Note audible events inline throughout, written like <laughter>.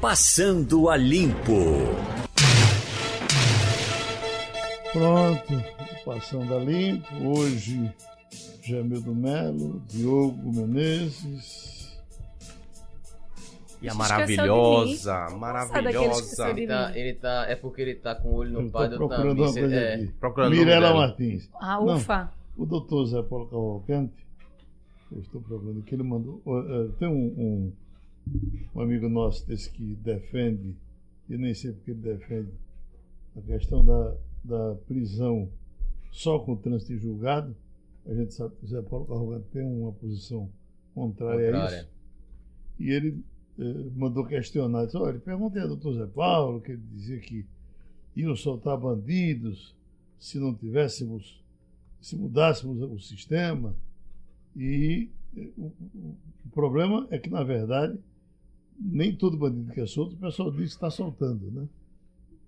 Passando a Limpo. Pronto, passando a limpo. Hoje, Jamildo Melo, Diogo Menezes. E a maravilhosa, maravilhosa. Ele tá, ele tá, é porque ele tá com o olho Eu no tô padre do procurando uma coisa É, aqui. Procurando Mirela. Martins. Ah, Não. ufa. O doutor Zé Paulo Cavalcante, eu estou procurando que ele mandou. ó, Tem um, um, um amigo nosso desse que defende, e nem sei porque ele defende, a questão da, da prisão só com trânsito em julgado. A gente sabe que o Zé Paulo Cavalcante tem uma posição contrária, a Contrária. isso. E ele eh, mandou questionar. Disse, Olha, perguntei ao doutor Zé Paulo, que ele dizia que iam soltar bandidos se não tivéssemos se mudássemos o sistema. E eh, o, o- o problema é que, na verdade, nem todo bandido que é solto, o pessoal diz que está soltando. Né?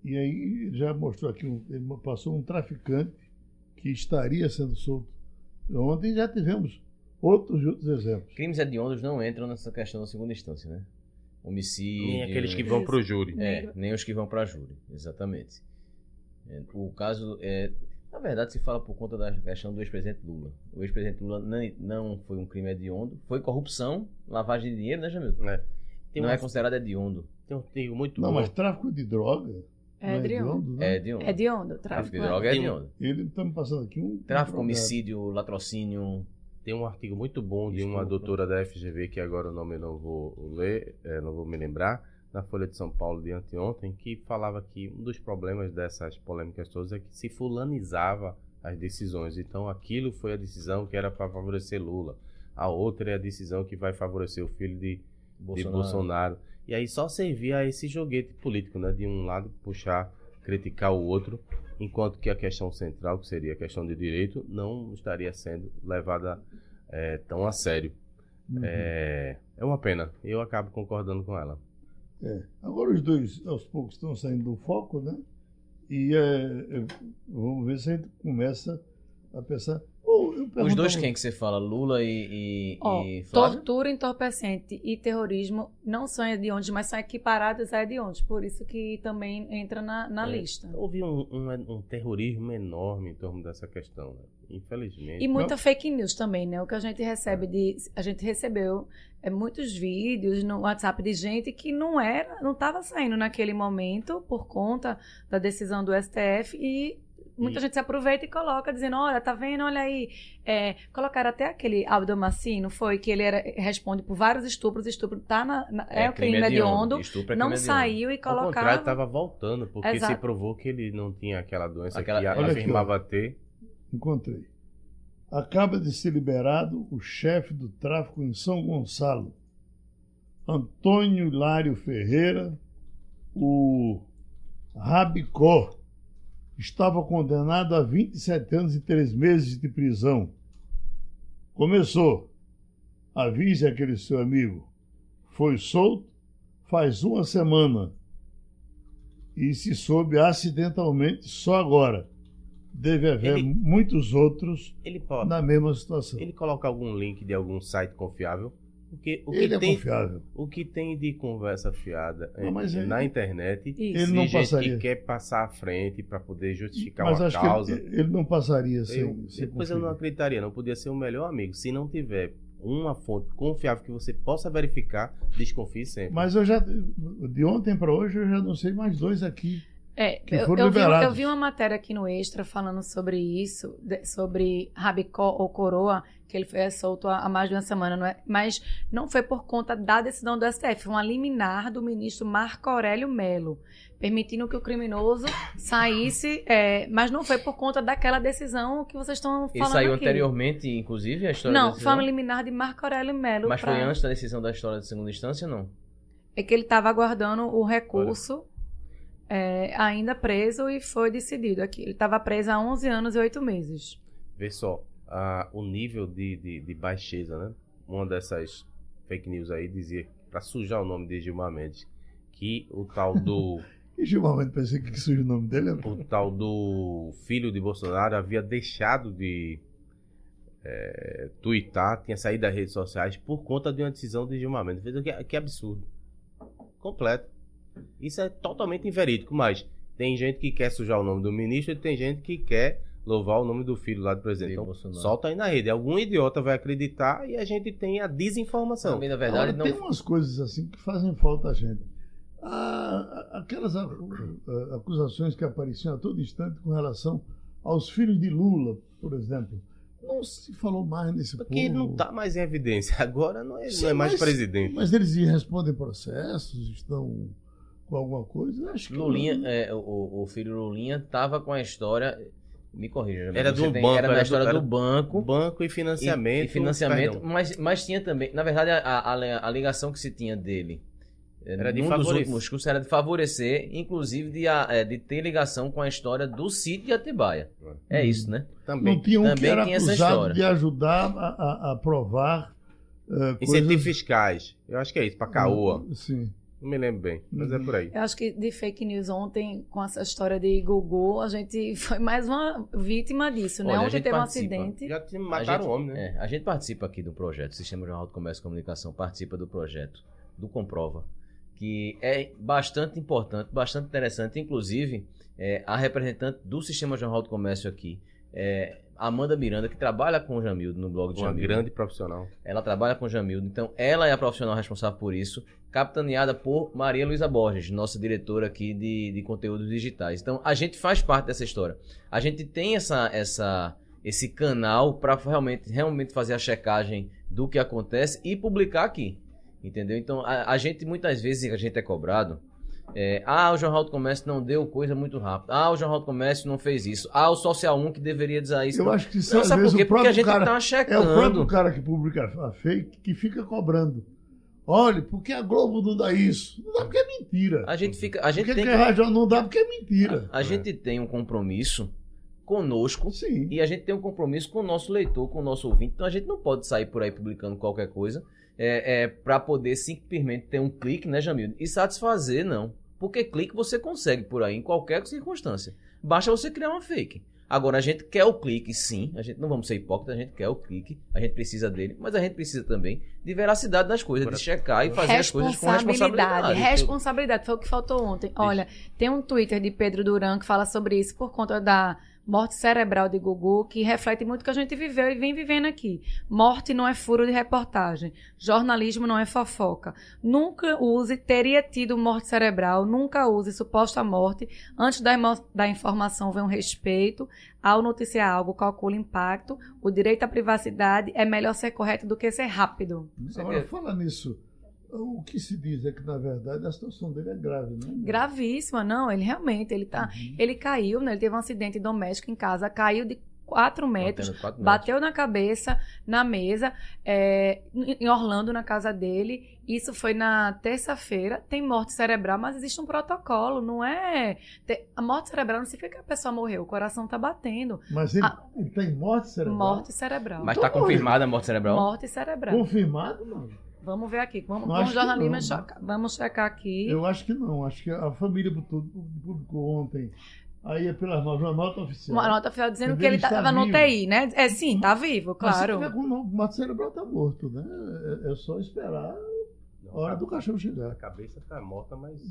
E aí já mostrou aqui, um, ele passou um traficante que estaria sendo solto. Ontem já tivemos outros outros exemplos. Crimes hediondos não entram nessa questão da segunda instância, né? Homicídio. Nem aqueles que vão pro júri. É, nem os que vão para júri, exatamente. É, O caso é. Na verdade, se fala por conta da questão do ex-presidente Lula. O ex-presidente Lula não, não foi um crime hediondo, foi corrupção, lavagem de dinheiro, né, Jamil? É. Tem, não um, é considerado hediondo. tem um artigo muito Não, bom. mas tráfico de droga. É não hediondo. né? É hediondo. É de onda, Tráfico tráfico. de droga é Tem um- hediondo. Ele está me passando aqui um. Tráfico, um homicídio, latrocínio. Tem um artigo muito bom de uma doutora da FGV, que agora o nome eu não vou ler, eh, não vou me lembrar, na Folha de São Paulo de anteontem, que falava que um dos problemas dessas polêmicas todas é que se fulanizava as decisões. Então aquilo foi a decisão que era para favorecer Lula. A outra é a decisão que vai favorecer o filho de, de Bolsonaro. Bolsonaro. E aí só servia a esse joguete político, né? De um lado puxar, criticar o outro, enquanto que a questão central, que seria a questão de direito, não estaria sendo levada eh, tão a sério. Uhum. É, é uma pena. Eu acabo concordando com ela. É. Agora os dois, aos poucos, estão saindo do foco, né? E é, é, vamos ver se a gente começa a pensar. Os dois quem que você fala? Lula e, e, Ó, e Flávio? tortura, entorpecente e terrorismo não são hediondos, mas são equiparados a hediondos. Por isso que também entra na, na É, lista. Houve um, um- um terrorismo enorme em torno dessa questão, né? Infelizmente. E muita fake news também, né? O que a gente recebe de. A gente recebeu é, muitos vídeos no WhatsApp de gente que não era, não estava saindo naquele momento por conta da decisão do STF e. Muita E- gente se aproveita e coloca, dizendo, olha, tá vendo, olha aí. É, colocaram até aquele Abdomassi, não foi? Que ele era, responde por vários estupros, estupro tá na, na- é, o crime hediondo, Estupro é não crime hediondo. saiu e Ao contrário, colocaram. estava voltando, porque Exato. se provou que ele não tinha aquela doença Aquela- que Olha aqui, afirmava ter. Encontrei. Acaba de ser liberado o chefe do tráfico em São Gonçalo, Antônio Hilário Ferreira, o Rabicó. Estava condenado a 27 anos e 3 meses de prisão. Começou. Avise aquele seu amigo. Foi solto faz uma semana e se soube acidentalmente só agora. Deve haver Ele- muitos outros na mesma situação. Ele coloca algum link de algum site confiável? Porque o que, Ele é tem, confiável. o que tem de conversa fiada Não, é- mas ele- na internet Isso. Ele não gente passaria. que quer passar à frente para poder justificar Mas uma acho causa. que ele, ele não passaria sem, Eu- sem depois eu não acreditaria, não podia ser o melhor amigo. Se não tiver uma fonte confiável que você possa verificar, desconfie sempre. Mas eu já, de ontem para hoje, eu já não sei mais dois aqui. É, eu, eu vi, eu vi uma matéria aqui no Extra falando sobre isso, de- sobre Rabicó ou Coroa, que ele foi solto há, há mais de uma semana, não é? Mas não foi por conta da decisão do STF, foi uma liminar do ministro Marco Aurélio Melo, permitindo que o criminoso saísse, é, mas não foi por conta daquela decisão que vocês estão Ele falando saiu aqui. anteriormente, inclusive, a história Não, foi uma liminar de Marco Aurélio Melo. Mas pra- foi antes da decisão da história de segunda instância, não? É que ele estava aguardando o recurso, é, ainda preso, e foi decidido aqui. Ele estava preso há 11 anos e 8 meses. Vê só, a- o nível de, de, de baixeza, né? Uma dessas fake news aí dizia, para sujar o nome de Gilmar Mendes, que o tal do <laughs> E Gilmar, pensei que surge o nome dele. é o tal do filho de Bolsonaro havia deixado de é, twittar, tinha saído das redes sociais por conta de uma decisão de Gilmar Mendes. Que, que absurdo. Completo. Isso é totalmente inverídico, mas tem gente que quer sujar o nome do ministro e tem gente que quer louvar o nome do filho lá do presidente. Então, solta aí na rede. Algum idiota vai acreditar e a gente tem a desinformação. Também, na verdade, Agora, não. tem umas coisas assim que fazem falta a gente. Ah, aquelas acu- acusações que apareciam a todo instante com relação aos filhos de Lula, por exemplo. Não se falou mais nesse Porque povo. ele não está mais em evidência. <laughs> Agora não é, Sim, não é mais mas- presidente. Mas eles respondem processos, estão com alguma coisa? Acho que Lulinha, é, o, o filho Lulinha tava com a história. Me corrija, Era do tem- banco, Era era da do- história era do banco. Banco e e- financiamento. E, financiamento, perdão. mas, mas tinha também. Na verdade, a, a, a ligação que se tinha dele. eh, Era de num dos favorecer. últimos cursos era de favorecer, inclusive de, eh, de ter ligação com a história do sítio de Atibaia. É isso, né? Também. Não tinha um que Também era tinha essa história. de ajudar a, a- a aprovar uh, Incentivos fiscais. Eu acho que é isso, para Caoa. Sim. Não me lembro bem, mas é Uhum. por aí. Eu acho que de fake news ontem, com essa história de Gugu, a gente foi mais uma vítima disso, né? Olha, a Ontem gente teve um participa. acidente. Já te A mataram gente, o homem, né? é, a gente participa aqui do projeto, o Sistema Jornal do Comércio e Comunicação participa do projeto do Comprova, que é bastante importante, bastante interessante. Inclusive, é, a representante do Sistema Jornal do Comércio aqui, é, Amanda Miranda, que trabalha com o Jamildo no blog de Uma Jamildo. grande profissional. Ela trabalha com o Jamildo, então ela é a profissional responsável por isso, capitaneada por Maria Luísa Borges, nossa diretora aqui de, de conteúdos digitais. Então a gente faz parte dessa história. A gente tem essa, essa, esse canal para realmente, realmente fazer a checagem do que acontece e publicar aqui. Entendeu? Então a, a gente muitas vezes a gente é cobrado. É, ah, o Jornal do Comércio não deu coisa muito rápido. Ah, o Jornal do Comércio não fez isso. Ah, o Social 1 que deveria dizer isso. Eu acho que isso Não, às sabe por quê? Porque a gente cara, tá é o checando. próprio cara que publica a fake que fica cobrando. Olha, porque a Globo não dá isso? Não dá porque é mentira. A gente fica. A gente Porque tem que a Rádio não dá porque é mentira. A gente tem um compromisso conosco Sim. e a gente tem um compromisso com o nosso leitor, com o nosso ouvinte. Então a gente não pode sair por aí publicando qualquer coisa é, é, para poder simplesmente ter um clique, né, Jamil? E satisfazer, não. Porque clique você consegue por aí em qualquer circunstância. Basta você criar uma fake. Agora, a gente quer o clique, sim. A gente não vamos ser hipócritas, a gente quer o clique, a gente precisa dele, mas a gente precisa também de veracidade das coisas, Agora, de checar e fazer as coisas com Responsabilidade. responsabilidade. Responsabilidade. Foi o que faltou ontem. Olha, tem um Twitter de Pedro Duran que fala sobre isso por conta da morte cerebral de Gugu, que reflete muito o que a gente viveu e vem vivendo aqui. Morte não é furo de reportagem. Jornalismo não é fofoca. Nunca use, teria tido morte cerebral, nunca use suposta morte. Antes da, da informação vem um respeito. Ao noticiar algo, calcula impacto. O direito à privacidade é melhor ser correto do que ser rápido. Agora, fala nisso. O que se diz é que, na verdade, a situação dele é grave, né? Gravíssima, não, ele realmente, ele tá, Uhum. ele caiu, né, ele teve um acidente doméstico em casa, caiu de 4 metros, Mantendo quatro metros. bateu na cabeça, na mesa, é, em Orlando, na casa dele, isso foi na terça-feira, tem morte cerebral, mas existe um protocolo, não é, a morte cerebral não significa que a pessoa morreu, o coração tá batendo, Mas ele, Ah. ele tem morte cerebral? morte cerebral, Mas está confirmada a morte cerebral? morte cerebral, Confirmado, não. Vamos ver aqui, vamos, Não, vamos jornalismo, não. checar, vamos checar aqui, Eu acho que não. Acho que a família botou- publicou ontem. Aí é pelas nove, uma nota oficial. uma nota final dizendo que ele está estava no. UTI, né, é sim, tá vivo, Mas se claro. tiver com morte cerebral, tá morto, né? É, é só esperar a hora do cachorro chegar. A cabeça tá morta, mas.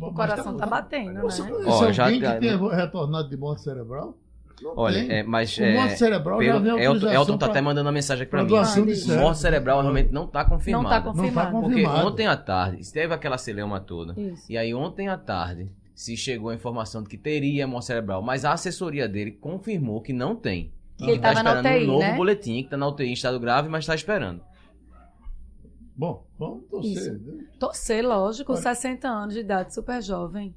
O coração tá batendo, Você né? conhece Ó, já alguém tá- que tenha retornado de morte cerebral? Não Olha, é, mas O é, morte cerebral já pelo, vem Elton, autorização Elton tá pra- até mandando uma mensagem aqui pra pra mim. doação de Ah, cérebro. Morte cerebral realmente não tá Não confirmada. tá Não tá confirmado. Porque confirmado. ontem à tarde, teve aquela celeuma toda. Isso. E aí ontem à tarde se chegou a informação de que teria morte cerebral, mas a assessoria dele confirmou que não tem. Que ele tá tava na esperando UTI, um novo né? boletim, que tá na UTI em estado grave, mas tá esperando. Bom, vamos torcer. Isso. né? Torcer, lógico, Olha. 60 anos de idade, super jovem.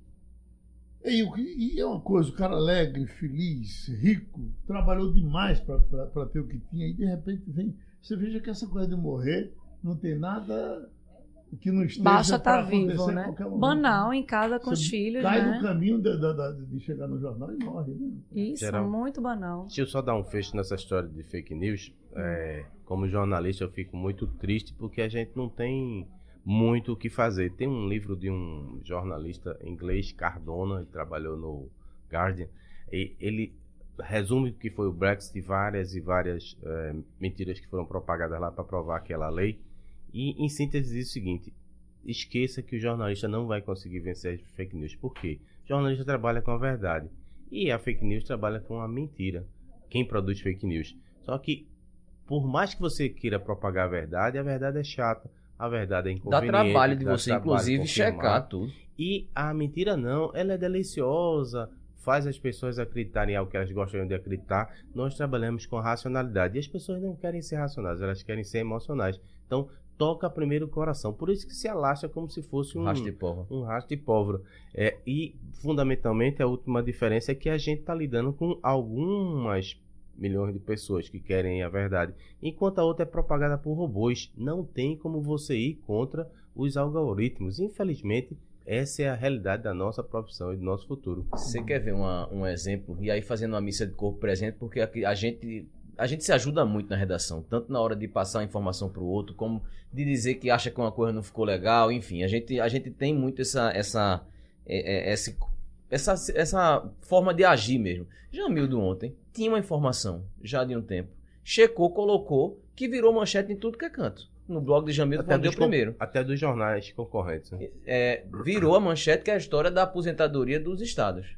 E, o que- e é uma coisa, o cara alegre, feliz, rico, trabalhou demais para ter o que tinha, e de repente vem. Você veja que essa coisa de morrer não tem nada que não esteja Basta estar vivo, acontecer a né? Banal, em casa com Você os filhos, Cai né? no caminho de, de- de- de chegar no jornal e morre. Né? Isso, Geral. muito banal. Deixa eu só dar um fecho nessa história de fake news. É, como jornalista, eu fico muito triste porque a gente não tem muito o que fazer. Tem um livro de um jornalista inglês, Cardona, ele trabalhou no Guardian, e ele resume o que foi o Brexit, várias e várias é, mentiras que foram propagadas lá para provar aquela lei. E, em síntese, diz o seguinte: esqueça que o jornalista não vai conseguir vencer as fake news. Por quê? O jornalista trabalha com a verdade e a fake news trabalha com a mentira. Quem produz fake news? Só que, por mais que você queira propagar a verdade, a verdade é chata. A verdade é Dá inconveniente. trabalho de dá você, trabalho inclusive, checar tudo. E a mentira não, ela é deliciosa, faz as pessoas acreditarem em algo que elas gostam de acreditar. Nós trabalhamos com a racionalidade e as pessoas não querem ser racionais, elas querem ser emocionais. Então, toca primeiro o coração. Por isso que se alastra como se fosse um, Rastro de porra. um rastro de pólvora. É, e, fundamentalmente, a última diferença é que a gente está lidando com algumas milhões de pessoas que querem a verdade, enquanto a outra é propagada por robôs. Não tem como você ir contra os algoritmos. Infelizmente, essa é a realidade da nossa profissão e do nosso futuro. Você quer ver uma- um exemplo? E aí fazendo uma missa de corpo presente, porque aqui a gente, a gente se ajuda muito na redação, tanto na hora de passar a informação para o outro, como de dizer que acha que uma coisa não ficou legal, enfim, a gente, a gente tem muito essa, essa, é, é, esse- essa, essa forma de agir mesmo. Jamildo ontem tinha uma informação já de um tempo, checou, colocou, que virou manchete em tudo que é canto. No blog de Jamildo, quando deu primeiro até dos jornais concorrentes. né? é, virou a manchete que é a história da aposentadoria dos estados.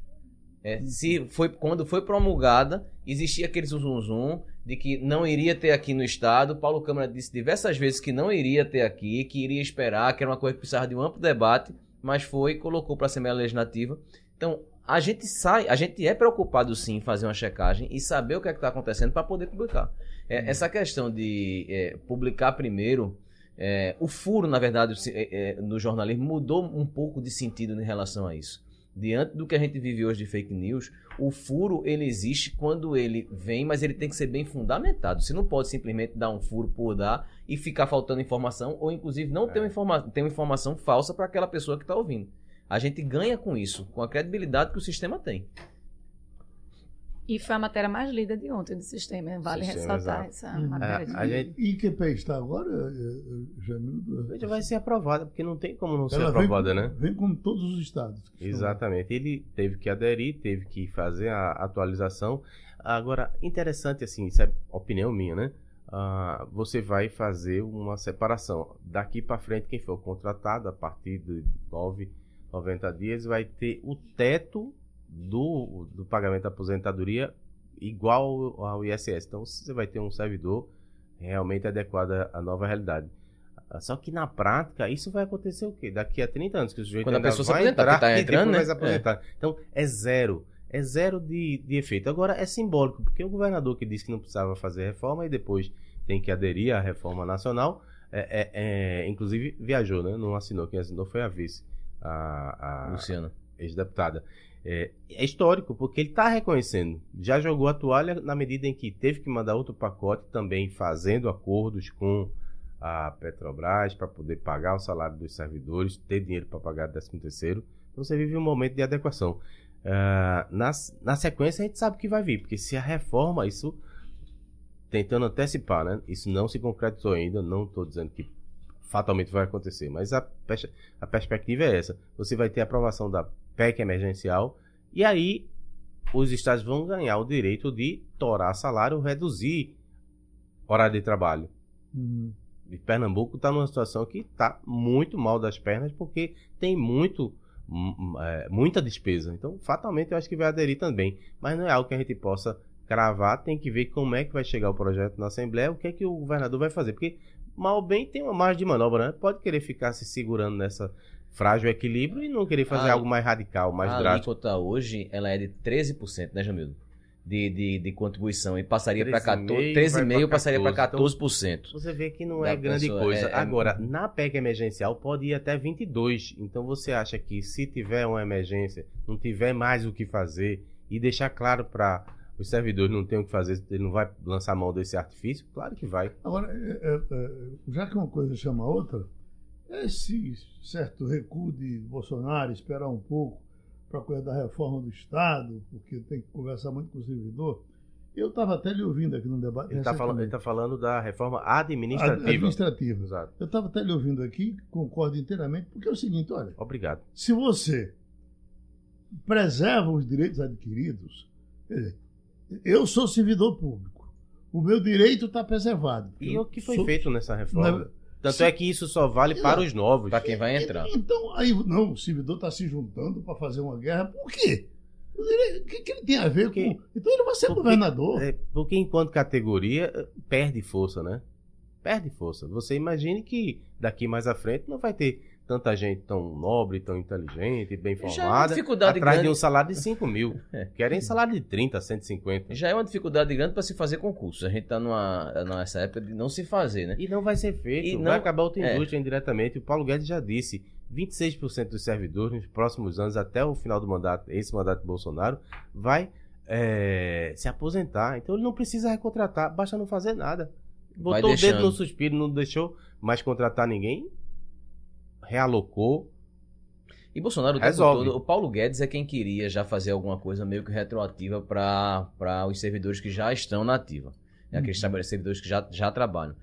É, se foi, quando foi promulgada, existia aquele zum zum de que não iria ter aqui no estado. Paulo Câmara disse diversas vezes que não iria ter aqui, que iria esperar, que era uma coisa que precisava de um amplo debate, mas foi colocou para a Assembleia Legislativa. Então, a gente sai, a gente é preocupado sim em fazer uma checagem e saber o que é está acontecendo para poder publicar. É, Essa questão de é, publicar primeiro é, o furo, na verdade, é, é, no jornalismo mudou um pouco de sentido em relação a isso. Diante do que a gente vive hoje de fake news, o furo ele existe quando ele vem, mas ele tem que ser bem fundamentado. Você não pode simplesmente dar um furo por dar e ficar faltando informação, ou inclusive não ter, uma informa ter uma informação falsa para aquela pessoa que está ouvindo. A gente ganha com isso, com a credibilidade que o sistema tem. E foi a matéria mais lida de ontem do sistema. Vale Sistema, ressaltar exato. essa matéria. de A gente- E que pé está agora, eh, eh, Jamildo? Ele vai ser aprovada, porque não tem como não ser Ela vem, aprovada, com- né? Vem como todos os estados. que estão- Exatamente. Ele teve que aderir, teve que fazer a atualização. Agora, interessante assim, isso é opinião minha, né? Ah, você vai fazer uma separação. Daqui para frente, quem for contratado a partir de 9, 90 dias vai ter o teto do, do pagamento da aposentadoria igual ao ISS. Então, você vai ter um servidor realmente adequado à- nova realidade. Ah, Só que na prática, isso vai acontecer o quê? Daqui a 30 anos, que o sujeito Quando a pessoa se vai aposentar, entrar tá entrando, né? vai se aposentar. Então, é zero. É zero de, de efeito. Agora, é simbólico, porque o governador que disse que não precisava fazer reforma e depois tem que aderir à reforma nacional, é, é- é, inclusive viajou, né? Não assinou. Quem assinou foi a vice, a, a Luciano. ex-deputada. É, é histórico, porque ele está reconhecendo. Já jogou a toalha na medida em que teve que mandar outro pacote, também fazendo acordos com a Petrobras para poder pagar o salário dos servidores, ter dinheiro para pagar 13 terceiro. Então você vive um momento de adequação. Ah, na, na sequência a gente sabe que vai vir, porque se a reforma, isso tentando antecipar, né? Isso não se concretizou ainda, não estou dizendo que fatalmente vai acontecer, mas a, pers- a perspectiva é essa. Você vai ter a aprovação da PEC emergencial e aí os estados vão ganhar o direito de torar salário, reduzir horário de trabalho. Hum. E Pernambuco está numa situação que está muito mal das pernas porque tem muito é, muita despesa. Então, fatalmente, eu acho que vai aderir também. Mas não é algo que a gente possa cravar. Tem que ver como é que vai chegar o projeto na Assembleia, o que é que o governador vai fazer. Porque, mal bem, tem uma margem de manobra, né? Pode querer ficar se segurando nessa frágil equilíbrio e não querer fazer Ah, algo mais radical, mais a drástico. alíquota hoje ela é de 13%, né, Jamildo? De, de, de contribuição. E passaria para 14%. 13,5 13,5% vai pra passaria para 14. 14%. Você vê que não é grande pessoa, coisa. é- é- Agora, na PEC emergencial pode ir até 22. Então você acha que se tiver uma emergência, não tiver mais o que fazer e deixar claro para os servidores não ter o que fazer, ele não vai lançar mão desse artifício? Claro que vai. Agora, é, é, é, já que uma coisa chama a outra, esse certo recuo de Bolsonaro, esperar um pouco para coisa da reforma do Estado, porque tem que conversar muito com o servidor, eu estava até lhe ouvindo aqui no debate. Ele está falando, ele tá falando da reforma administrativa. administrativa. Exato. Eu estava até lhe ouvindo aqui, concordo inteiramente, porque é o seguinte, olha, Obrigado. se você preserva os direitos adquiridos, quer dizer, eu sou servidor público, o meu direito está preservado. E o que foi sou- feito nessa na- reforma? Tanto é que isso só vale para os novos. Para quem vai entrar. Então, aí, não, o servidor está se juntando para fazer uma guerra. Por quê? O que, que ele tem a ver Porque- com. Então ele vai ser porque- governador. É, porque enquanto categoria, eh, perde força, né? Perde força. Você imagine que daqui mais à frente não vai ter tanta gente tão nobre, tão inteligente, bem é formada, dificuldade atrás grande. de um salário de 5 mil. <laughs> É. Querem salário de 30, 150. Já é uma dificuldade grande para se fazer concurso. A gente está numa, nessa época de não se fazer, né? E não vai ser feito. E vai não- acabar outra é. indústria indiretamente. O Paulo Guedes já disse: 26% dos servidores nos próximos anos, até o final do mandato, esse mandato de Bolsonaro, vai é, se aposentar. Então ele não precisa recontratar, basta não fazer nada. Botou o dedo no suspiro, não deixou mais contratar ninguém. Realocou. E Bolsonaro o tempo Resolve. todo, o Paulo Guedes é quem queria já fazer alguma coisa meio que retroativa para os servidores que já estão na ativa. Né? Aqueles trabalha- servidores que já, já trabalham.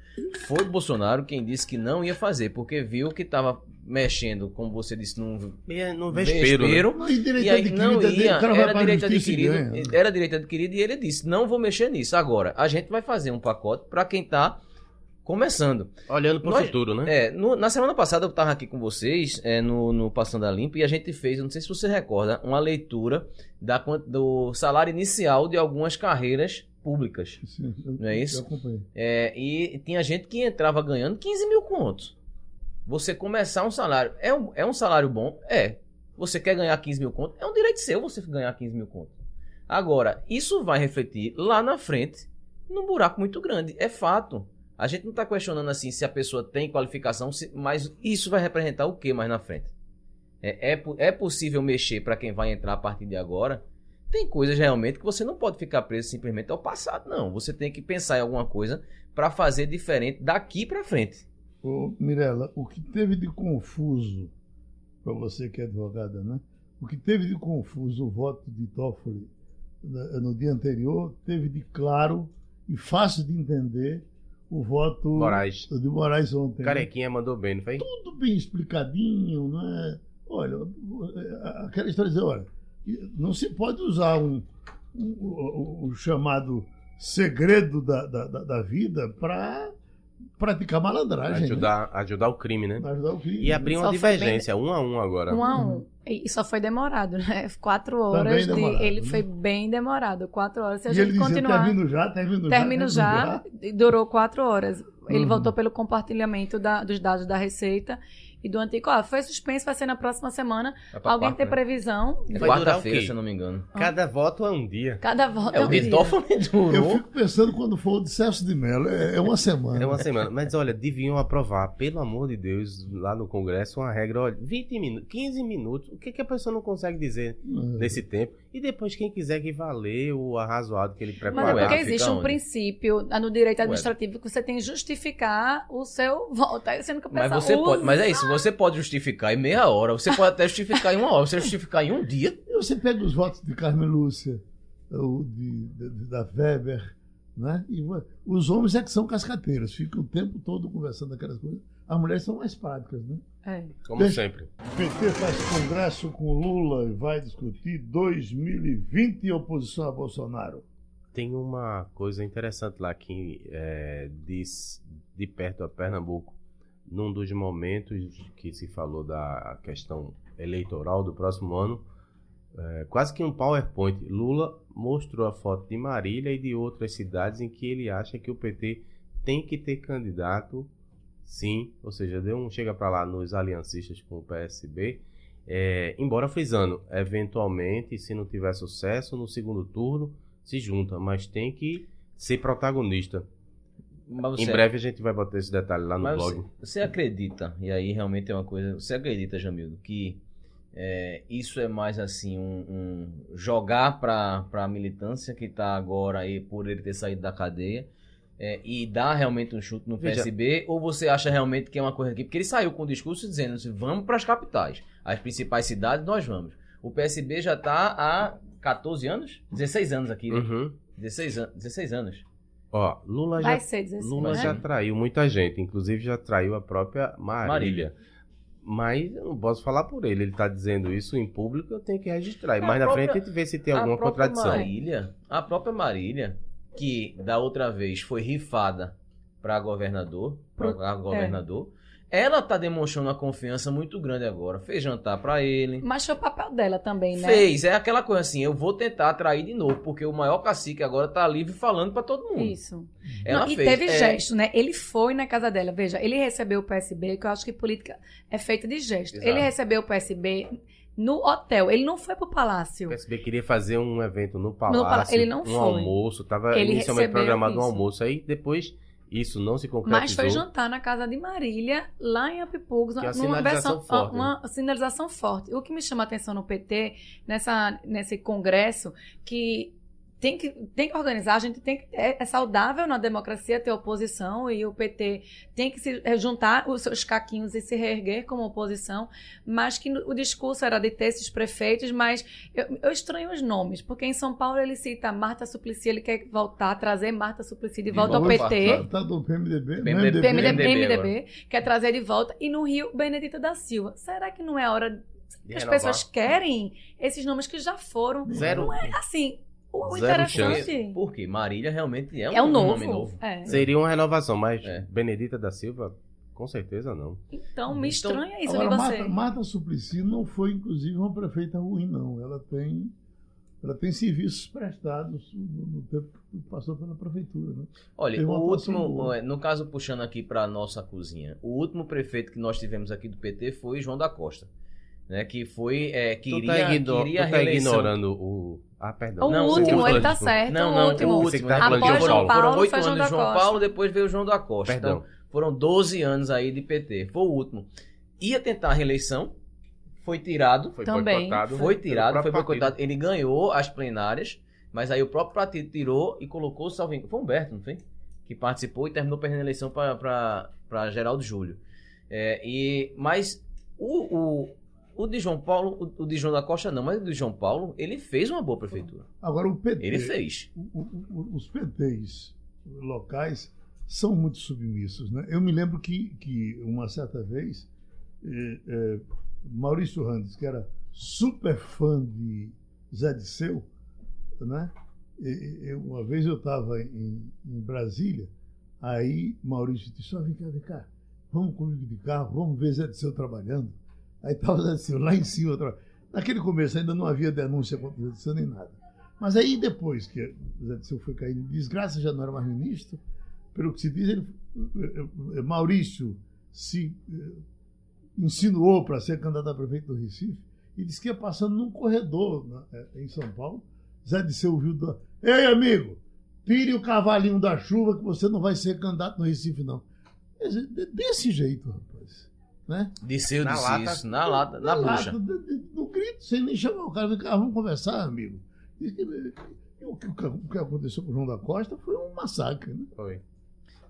Foi o Bolsonaro quem disse que não ia fazer, porque viu que estava mexendo, como você disse, num E Não vespeiro. né? vespeiro, Mas direito E aí não é ia, era direito adquirido, ganha. era direito adquirido e ele disse, não vou mexer nisso. Agora, a gente vai fazer um pacote para quem tá começando. Olhando para o futuro, né? É, no- na semana passada eu estava aqui com vocês é, no, no Passando a Limpo e a gente fez, eu não sei se você recorda, uma leitura da, do salário inicial de algumas carreiras públicas. Sim, eu- Não é isso? É, e tinha gente que entrava ganhando 15 mil contos. Você começar um salário. É um, é um salário bom? É. Você quer ganhar 15 mil contos? É um direito seu você ganhar 15 mil contos. Agora, isso vai refletir lá na frente num buraco muito grande. É fato. A gente não está questionando assim se a pessoa tem qualificação, se- mas isso vai representar o que mais na frente? É, é, é possível mexer para quem vai entrar a partir de agora? Tem coisas realmente que você não pode ficar preso simplesmente ao passado, não. Você tem que pensar em alguma coisa para fazer diferente daqui para frente. Ô, Mirella, o que teve de confuso, para você que é advogada, né? O que teve de confuso o voto de Toffoli né, no dia anterior, teve de claro e fácil de entender o voto Moraes. de Moraes ontem. né? Carequinha mandou bem, não foi? Tudo bem explicadinho, né? Olha, aquela história de dizer, olha, não se pode usar um, um- o, o chamado segredo da, da- da vida para praticar malandragem. Ajudar, ajudar o crime, né? Né? Ajudar o crime. E abrir uma Só foi bem- divergência, um a um agora. Um a um. E só foi demorado, né? Quatro horas. Também de- ele né? foi bem demorado. Quatro horas. Se a E gente ele dizia, continuar. termino já, termino já. Termino já, e durou quatro horas. Ele Uhum. voltou pelo compartilhamento da- dos dados da Receita e do antigo. Ó, foi suspenso, vai ser na próxima semana. É Alguém quarta, tem né? previsão? É Vai durar quarta-feira, o quê? se eu não me engano. Cada voto é um dia. Cada volta É, é o um de dia. Toffoli Eu durou. fico pensando quando for o de Celso de Mello. É, é uma semana. É uma semana. Mas olha, deviam aprovar, pelo amor de Deus, lá no Congresso, uma regra, olha, 20 minutos, 15 minutos. O que, que a pessoa não consegue dizer É. nesse tempo? E depois, quem quiser que valer o arrazoado que ele Mas preparar. é porque existe um onde? princípio no direito administrativo que você tem que justificar o seu voto. Aí você nunca Mas pensa, você pode, mas é isso, você pode justificar em meia hora, você pode até justificar em uma hora, você justificar em um dia. E você pega os votos de Carmen Lúcia, o de, de- da Weber, né? E os homens é que são cascateiros, ficam o tempo todo conversando aquelas coisas. As mulheres são mais práticas, né? É. Como Deixa- sempre. O PT faz congresso com Lula e vai discutir 2020 e oposição a Bolsonaro. Tem uma coisa interessante lá que é, diz de perto a Pernambuco, num dos momentos que se falou da questão eleitoral do próximo ano, é, quase que um PowerPoint. Lula mostrou a foto de Marília e de outras cidades em que ele acha que o PT tem que ter candidato, sim, ou seja, deu um chega para lá nos aliancistas com o PSB. é, embora frisando, eventualmente, se não tiver sucesso no segundo turno, se junta, mas tem que ser protagonista. Mas Em você- breve a gente vai botar esse detalhe lá no blog. você, você acredita, e aí realmente é uma coisa. Você acredita, Jamildo, que é, isso é mais assim, um, um jogar para a militância que está agora aí por ele ter saído da cadeia é, e dar realmente um chute no Veja. PSB? Ou você acha realmente que é uma coisa aqui? Porque ele saiu com o discurso dizendo assim: vamos para as capitais, as principais cidades nós vamos. O PSB já está há 14 anos? 16 anos aqui, né? Uhum. 16, an 16 anos. Ó, Lula já Vai ser 16, Lula né? já traiu muita gente, inclusive já traiu a própria Marília. Marília. Mas eu não posso falar por ele. Ele está dizendo isso em público, eu tenho que registrar. E A mais na própria- frente a gente vê se tem a alguma própria contradição. Marília, a própria Marília, que da outra vez foi rifada para governador, para Pro- governador, Ela tá demonstrando uma confiança muito grande agora. Fez jantar pra ele. Mas foi o papel dela também, né? Fez, é aquela coisa assim, eu vou tentar atrair de novo, porque o maior cacique agora tá livre falando pra todo mundo. Isso. Ela Não, e fez, teve é, gesto, né? Ele foi na casa dela. Veja, ele recebeu o PSB, que eu acho que política é feita de gesto. Exato. Ele recebeu o PSB no hotel. Ele não foi pro palácio. O PSB queria fazer um evento no palácio. palácio, ele não um foi. almoço. Tava Ele inicialmente programado um isso. almoço. Aí depois isso não se concretizou. Mas foi jantar na casa de Marília, lá em Apipugos, é uma numa sinalização versão, forte, né? uma sinalização forte. O que me chama a atenção no PT, nessa, nesse congresso, que tem que, tem que organizar, a gente tem que, é, é saudável na democracia ter oposição e o PT tem que se é, juntar os seus caquinhos e se reerguer como oposição, mas que no- o discurso era de ter esses prefeitos, mas eu, eu estranho os nomes, porque em São Paulo ele cita Marta Suplicy, ele quer voltar, trazer Marta Suplicy de volta ao volta ao PT. Tá, tá do PMDB? PMDB. PMDB, PMDB MDB, quer trazer de volta. E no Rio, Benedita da Silva. Será que não é hora De que as renovar. pessoas querem esses nomes que já foram? Zero. Não é assim. O Zero interessante Por quê? Marília realmente é um, é um novo. nome novo. É. Seria uma renovação, mas É. Benedita da Silva, com certeza não. Então, me Então, estranha isso Agora, de você. Marta, Marta Suplicy não foi, inclusive, uma prefeita ruim, não. Ela tem, ela tem serviços prestados no, no tempo que passou pela prefeitura. Né? Olha, o último, boa. é, no caso puxando aqui para nossa cozinha, o último prefeito que nós tivemos aqui do PT foi João da Costa, né? Que foi é, Tu queria, tá, igno- queria tu tá reeleição. ignorando o. Ah, perdão. O Não, último, o- ele tá certo. Não, o não, último. o Você último. que tá Após João João Paulo. Foram Paulo, oito foi anos João de João. Paulo, depois veio o João da Costa. Perdão. Então, foram 12 anos aí de PT. Foi o último. Ia tentar a reeleição, foi tirado. Foi Também. boicotado Foi pelo tirado, foi boicotado. Ele ganhou as plenárias, mas aí o próprio partido tirou e colocou o Salvin. Foi o Humberto, não foi? Que participou e terminou perdendo a eleição para Geraldo Júlio. É, e, mas o, o, o de João Paulo, o, de João da Costa não, mas o de João Paulo, ele fez uma boa prefeitura. Agora, o PT. Ele fez. o- o- os PTs locais são muito submissos. Né? Eu me lembro que, que uma certa vez, eh, eh, Maurício Randes, que era super fã de Zé Disseu, né? E- e- eu- uma vez eu estava em, em Brasília, aí Maurício disse, "Ó, vem cá, vem cá, vamos comigo de carro, vamos ver Zé Disseu trabalhando. Aí estava Disseu lá em cima. tra- Naquele começo ainda não havia denúncia contra Disseu nem nada. Mas aí depois que Zé Disseu foi cair em desgraça, já não era mais ministro, pelo que se diz, ele, eh, eh, Maurício se eh, insinuou para ser candidato a prefeito do Recife e disse que ia passando num corredor eh, em São Paulo. Zé Disseu ouviu, do... ei amigo, tire o cavalinho da chuva que você não vai ser candidato no Recife não. Desse jeito, rapaz. Né? Disseu, Na disse lata. isso, na lata, na bucha. lata, No grito, sem nem chamar o cara, vem cá, vamos conversar, amigo. Que- O que, o que aconteceu com o João da Costa foi um massacre. Né? Foi.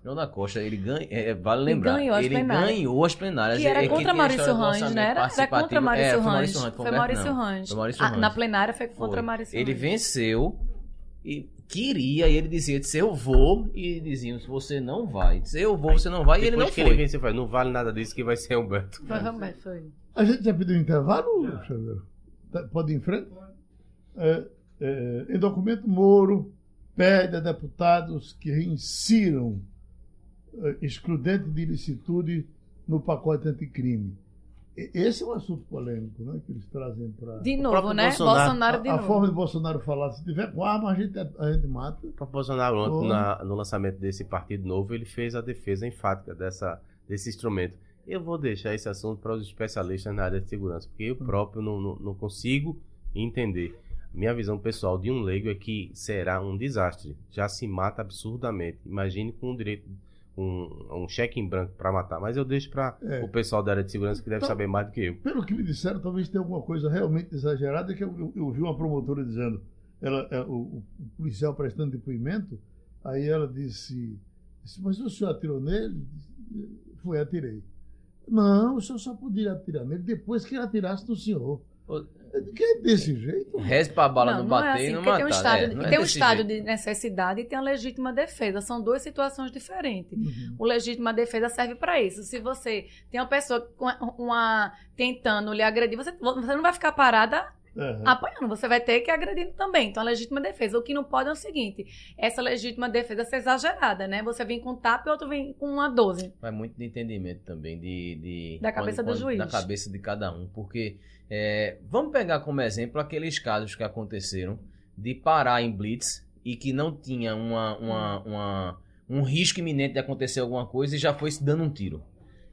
João da Costa, ele ganha, é, vale lembrar, ganhou ele plenárias. ganhou as plenárias. Que era É, contra Maurício Range, né? Era, era contra Maurício É, foi Range. Maurício Range, Foi Maurício. Range. Foi Maurício Ah, Range. Na plenária foi Foi. contra Maurício Ele Range. venceu e queria, e ele dizia, disse, eu vou, e diziam, se você não vai, disse, eu vou, você não vai, e ele não que foi. ele venceu, foi, não vale nada disso que vai ser Humberto. Foi, Humberto, foi. A gente já pediu intervalo? Tá- Pode ir em frente? É, é, em documento, Moro pede a deputados que reinsiram é, excludente de ilicitude no pacote anticrime. Esse é um assunto polêmico, né? Que eles trazem para. De O novo, né? Bolsonaro- Bolsonaro, de a, a novo. forma de Bolsonaro falar, se tiver com arma, a gente, a gente mata. O Bolsonaro, ontem, Oh. na- no lançamento desse partido novo, ele fez a defesa enfática dessa, desse instrumento. Eu vou deixar esse assunto para os especialistas na área de segurança, porque eu próprio não, não, não consigo entender. Minha visão pessoal de um leigo é que será um desastre. Já se mata absurdamente. Imagine com um direito, um, um cheque em branco para matar. Mas eu deixo para É. o pessoal da área de segurança que deve Então- saber mais do que eu. Pelo que me disseram, talvez tenha alguma coisa realmente exagerada, que eu, eu, eu vi uma promotora dizendo, ela, é, o, o policial prestando depoimento, aí ela disse, disse, mas o senhor atirou nele? Foi, atirei. Não, o senhor só poderia atirar nele depois que ele atirasse no senhor. Que é desse jeito? Reze pra bala não, não, bater não é assim, e não matar. tem um estádio, é, é tem um desse estádio jeito. de necessidade e tem a legítima defesa. São duas situações diferentes. Uhum. O legítima defesa serve para isso. Se você tem uma pessoa com uma tentando lhe agredir, você, você não vai ficar parada Uhum. apanhando, você vai ter que agredir também. Então, a legítima defesa. O que não pode é o seguinte: essa legítima defesa ser exagerada, né? Você vem com um tapa e outro vem com uma 12. Vai muito de entendimento também, de, de- Da cabeça do juiz. Da cabeça de cada um. Porque é, vamos pegar como exemplo aqueles casos que aconteceram de parar em blitz e que não tinha uma, uma- uma- um risco iminente de acontecer alguma coisa e já foi se dando um tiro.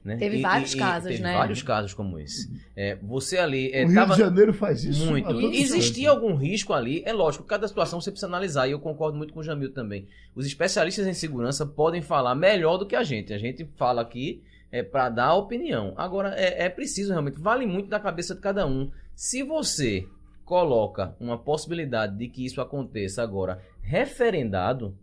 Né? Teve E- vários e- casos, teve né? vários casos como esse. É, você ali é, o Rio tava- de Janeiro faz isso. muito. existia instante. algum risco ali? É lógico, cada situação você precisa analisar, e eu concordo muito com o Jamil também. Os especialistas em segurança podem falar melhor do que a gente. A gente fala aqui é, para dar a opinião. Agora, é, é preciso realmente, vale muito da cabeça de cada um. Se você coloca uma possibilidade de que isso aconteça agora referendado,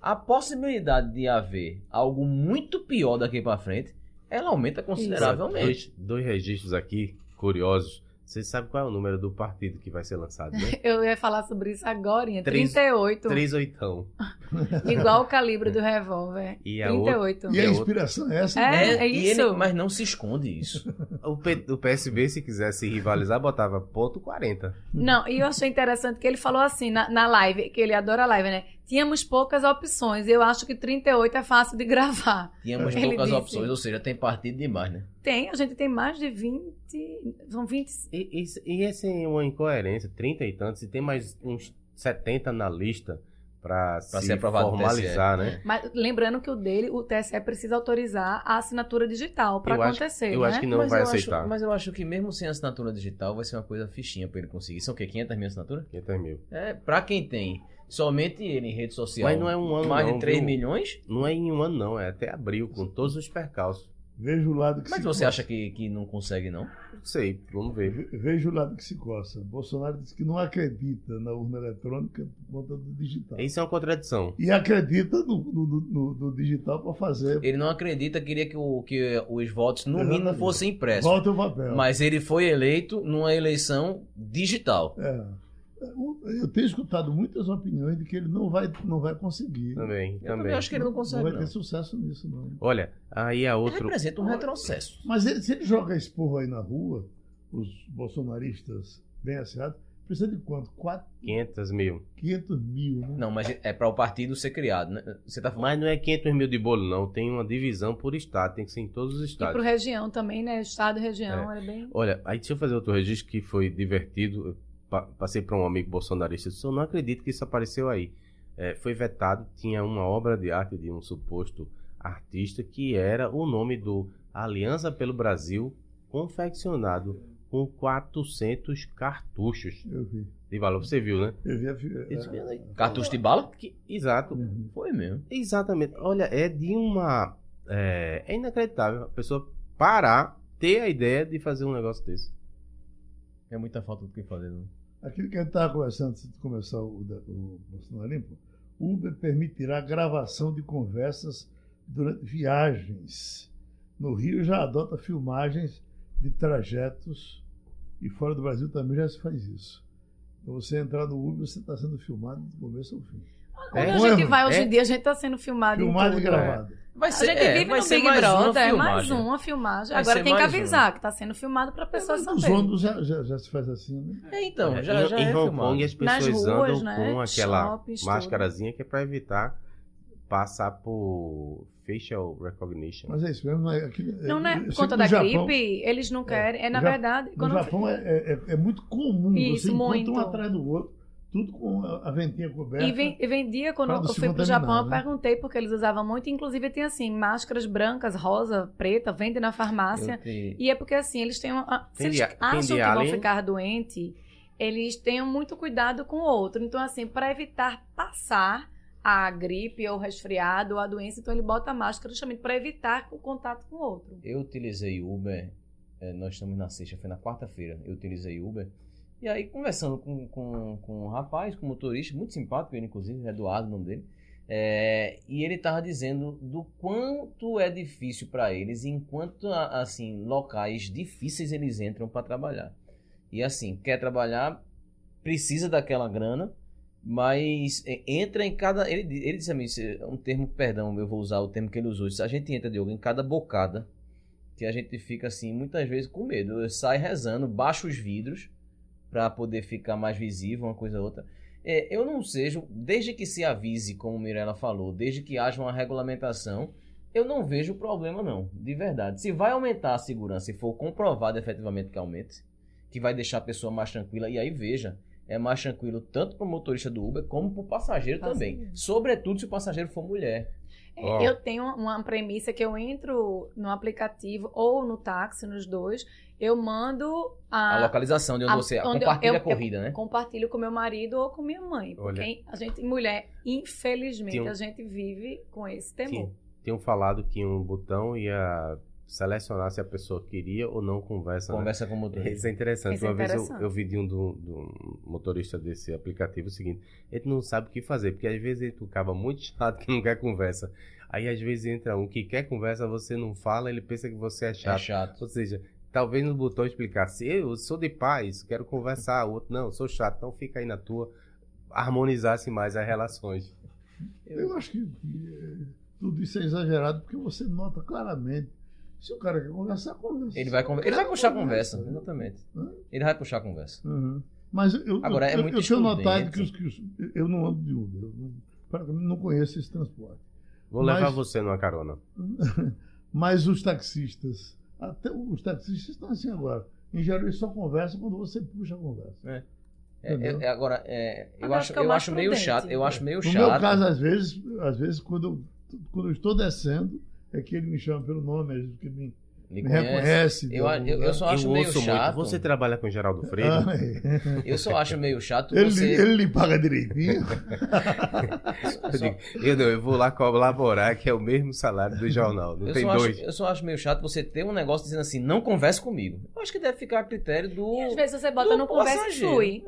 a possibilidade de haver algo muito pior daqui para frente, ela aumenta consideravelmente. Dois, dois registros aqui curiosos. Você sabe qual é o número do partido que vai ser lançado, né? <laughs> Eu ia falar sobre isso agora. Três- 38. Três oitão. <laughs> Igual o calibre do revólver. E a 38. E a inspiração é essa? É, né? é isso. ele- mas não se esconde isso. O, P- o PSB, se quisesse rivalizar, botava ponto 40. Não, e eu achei interessante que ele falou assim na, na live, que ele adora live, né? Tínhamos poucas opções. Eu acho que 38 é fácil de gravar. Tínhamos <laughs> Ele poucas disse. opções, ou seja, tem partido demais, né? Tem, a gente tem mais de 20. São 20. E, e, e essa é uma incoerência, 30 e tantos, e tem mais uns 70 na lista Pra se ser aprovado formalizar, TSE. né? Mas lembrando que o dele, o TSE precisa autorizar a assinatura digital para Eu acho- acontecer. eu né? acho que não mas vai eu aceitar. Acho, mas eu acho que mesmo sem assinatura digital vai ser uma coisa fichinha pra ele conseguir. São o quê? 500 mil assinaturas? 500 mil. É, pra quem tem somente ele em rede social. Mas não é um ano, Mais não, de 3 viu? milhões? Não é em um ano, não, é até abril, com todos os percalços. Veja o lado que Mas se você coça. acha que, que não consegue, não? Não sei, vamos ver. Ve- Veja o lado que se coça. Bolsonaro disse que não acredita na urna eletrônica por conta do digital. Isso é uma contradição. E acredita no, no- no- no digital para fazer. Ele não acredita, queria que, o, que os votos, no mínimo, Exatamente. fossem impressos. Volta o papel. Mas ele foi eleito numa eleição digital. É. Eu tenho escutado muitas opiniões de que ele não vai, não vai conseguir. Também, Eu também. também acho que ele não Não consegue, vai não. ter sucesso nisso, não. Olha, aí a Ele outro. representa um retrocesso. Mas ele- se ele joga esporro aí na rua, os bolsonaristas bem asseados, precisa de quanto? Quatro, 500 mil. 500 mil, né? Não, mas é para o partido ser criado, né? Você tá falando. Mas não é 500 mil de bolo, não. Tem uma divisão por estado. Tem que ser em todos os E pro estados. região também, né? Estado e região, é, bem. Olha, aí deixa eu fazer outro registro que foi divertido. Passei para um amigo bolsonarista. Eu disse, eu não acredito que isso apareceu aí. É, foi vetado. Tinha uma obra de arte de um suposto artista que era o nome do Aliança pelo Brasil, confeccionado com 400 cartuchos Eu vi. de valor. Você viu, né? Eu vi a, Isso é. Cartucho de bala? Que- exato. Uhum. Foi mesmo. Exatamente. Olha, é de uma. É, é inacreditável a pessoa parar, ter a ideia de fazer um negócio desse. É muita falta do que fazer. Não? Aquilo que a gente estava conversando antes de começar o, o Bolsonaro Limpo, Uber permitirá gravação de conversas durante viagens. No Rio já adota filmagens de trajetos e fora do Brasil também já se faz isso. Então você entrar no Uber, você está sendo filmado do começo ao fim. Onde É. a gente vai hoje É. em dia, a gente tá sendo filmado, Filmado em e tudo. gravado. Vai A gente é, vive vai no ser Big uma Brother, é mais uma filmagem. Vai Agora ser tem que avisar que tá sendo filmado pra pessoa Nos saber. ônibus já, já, já se faz assim, né? É, então, É, já, em, já em é Hong. Kong as pessoas ruas, andam né? com aquela Shoppings, máscarazinha que é para evitar passar por facial recognition. Mas é isso mesmo. Não é, aquilo- Não, não é por conta da Japão- gripe, eles não querem. É, na verdade, No quando Japão é, é- é muito comum Isso, você encontra muito. um atrás do outro, tudo com a, ventinha coberta. E, ven- e vendia, quando eu se fui pro Japão, eu contaminar, né? perguntei porque eles usavam muito. Inclusive, tem assim, máscaras brancas, rosa, preta, vende na farmácia. Eu te- E é porque assim, eles têm uma. Se Tem eles acham que vão ficar doentes, eles tenham muito cuidado com o outro. Então, assim, para evitar passar a gripe ou o resfriado ou a doença, então ele bota a máscara justamente para evitar o contato com o outro. Eu utilizei Uber, é, nós estamos na sexta, foi na quarta-feira, eu utilizei Uber. E aí, conversando com, com, com um rapaz, com um motorista, muito simpático, ele inclusive, Eduardo, o nome dele. é, e ele tava dizendo do quanto é difícil para eles, enquanto assim locais difíceis eles entram para trabalhar. E assim, quer trabalhar, precisa daquela grana, mas é, entra em cada. Ele, ele disse a mim, é um termo, perdão, eu vou usar o termo que ele usou. A gente entra, Diogo, em cada bocada que a gente fica assim, muitas vezes com medo. Eu saio rezando, baixo os vidros para poder ficar mais visível uma coisa ou outra. É, eu não seja, desde que se avise, como Mirella falou, desde que haja uma regulamentação, eu não vejo problema não, de verdade. Se vai aumentar a segurança e for comprovado efetivamente que aumente, que vai deixar a pessoa mais tranquila, e aí veja, é mais tranquilo tanto para o motorista do Uber como para o passageiro também. Sobretudo se o passageiro for mulher. É, Ó. Eu tenho uma premissa que eu entro no aplicativo ou no táxi, nos dois, eu mando A, a, localização de onde a- você onde eu- compartilha eu- a corrida, né? compartilho com meu marido ou com minha mãe. Porque Olha. a gente, mulher, infelizmente, um- a gente vive com esse temor. Tinha- Tinham falado que um botão ia selecionar se a pessoa queria ou não conversa. né? Conversa com o motorista. Isso é interessante. Isso é Uma vez eu, interessante. eu vi de um, do- de um motorista desse aplicativo o seguinte: ele não sabe o que fazer, porque às vezes ele ficava muito chato que não quer conversa. Aí às vezes entra um que quer conversa, você não fala, ele pensa que você é É chato. chato. Ou seja, talvez no botão explicasse: eu sou de paz, quero conversar. O outro, não, sou chato, então fica aí na tua. Harmonizasse mais as relações. Eu acho que, que, eh, tudo isso é exagerado porque você nota claramente. Se o cara quer conversar, conversa. Ele vai, conver- ele vai puxar não conversa, exatamente. Hã? Ele vai puxar conversa. Uhum. Mas eu, Agora, eu, é muito eu tenho notado que os, que os- Eu não ando de Uber. Eu não, praticamente não conheço esse transporte. Vou Mas- levar você numa carona. <laughs> Mas os taxistas, até os taxistas estão assim agora. Em geral, eles só conversam quando você puxa a conversa. É, Entendeu? é- é- agora, é, eu Agora acho, eu acho meio chato. Eu acho meio No chato. meu caso, às vezes, às vezes quando, eu, quando eu estou descendo, é que ele me chama pelo nome, às vezes que me, Me me conhece. reconhece. Eu, eu, eu só acho eu meio chato. muito. Você trabalha com Geraldo <laughs> Freire? Ah, é. Eu só acho meio chato ele, você. ele lhe paga direitinho. <laughs> Eu, digo, eu não, eu vou lá colaborar, que é o mesmo salário do jornal. Não Eu tem só, dois. acho, eu só acho meio chato você ter um negócio dizendo assim, não converse comigo. Eu acho que deve ficar a critério do. E às vezes você bota no conversa e flui.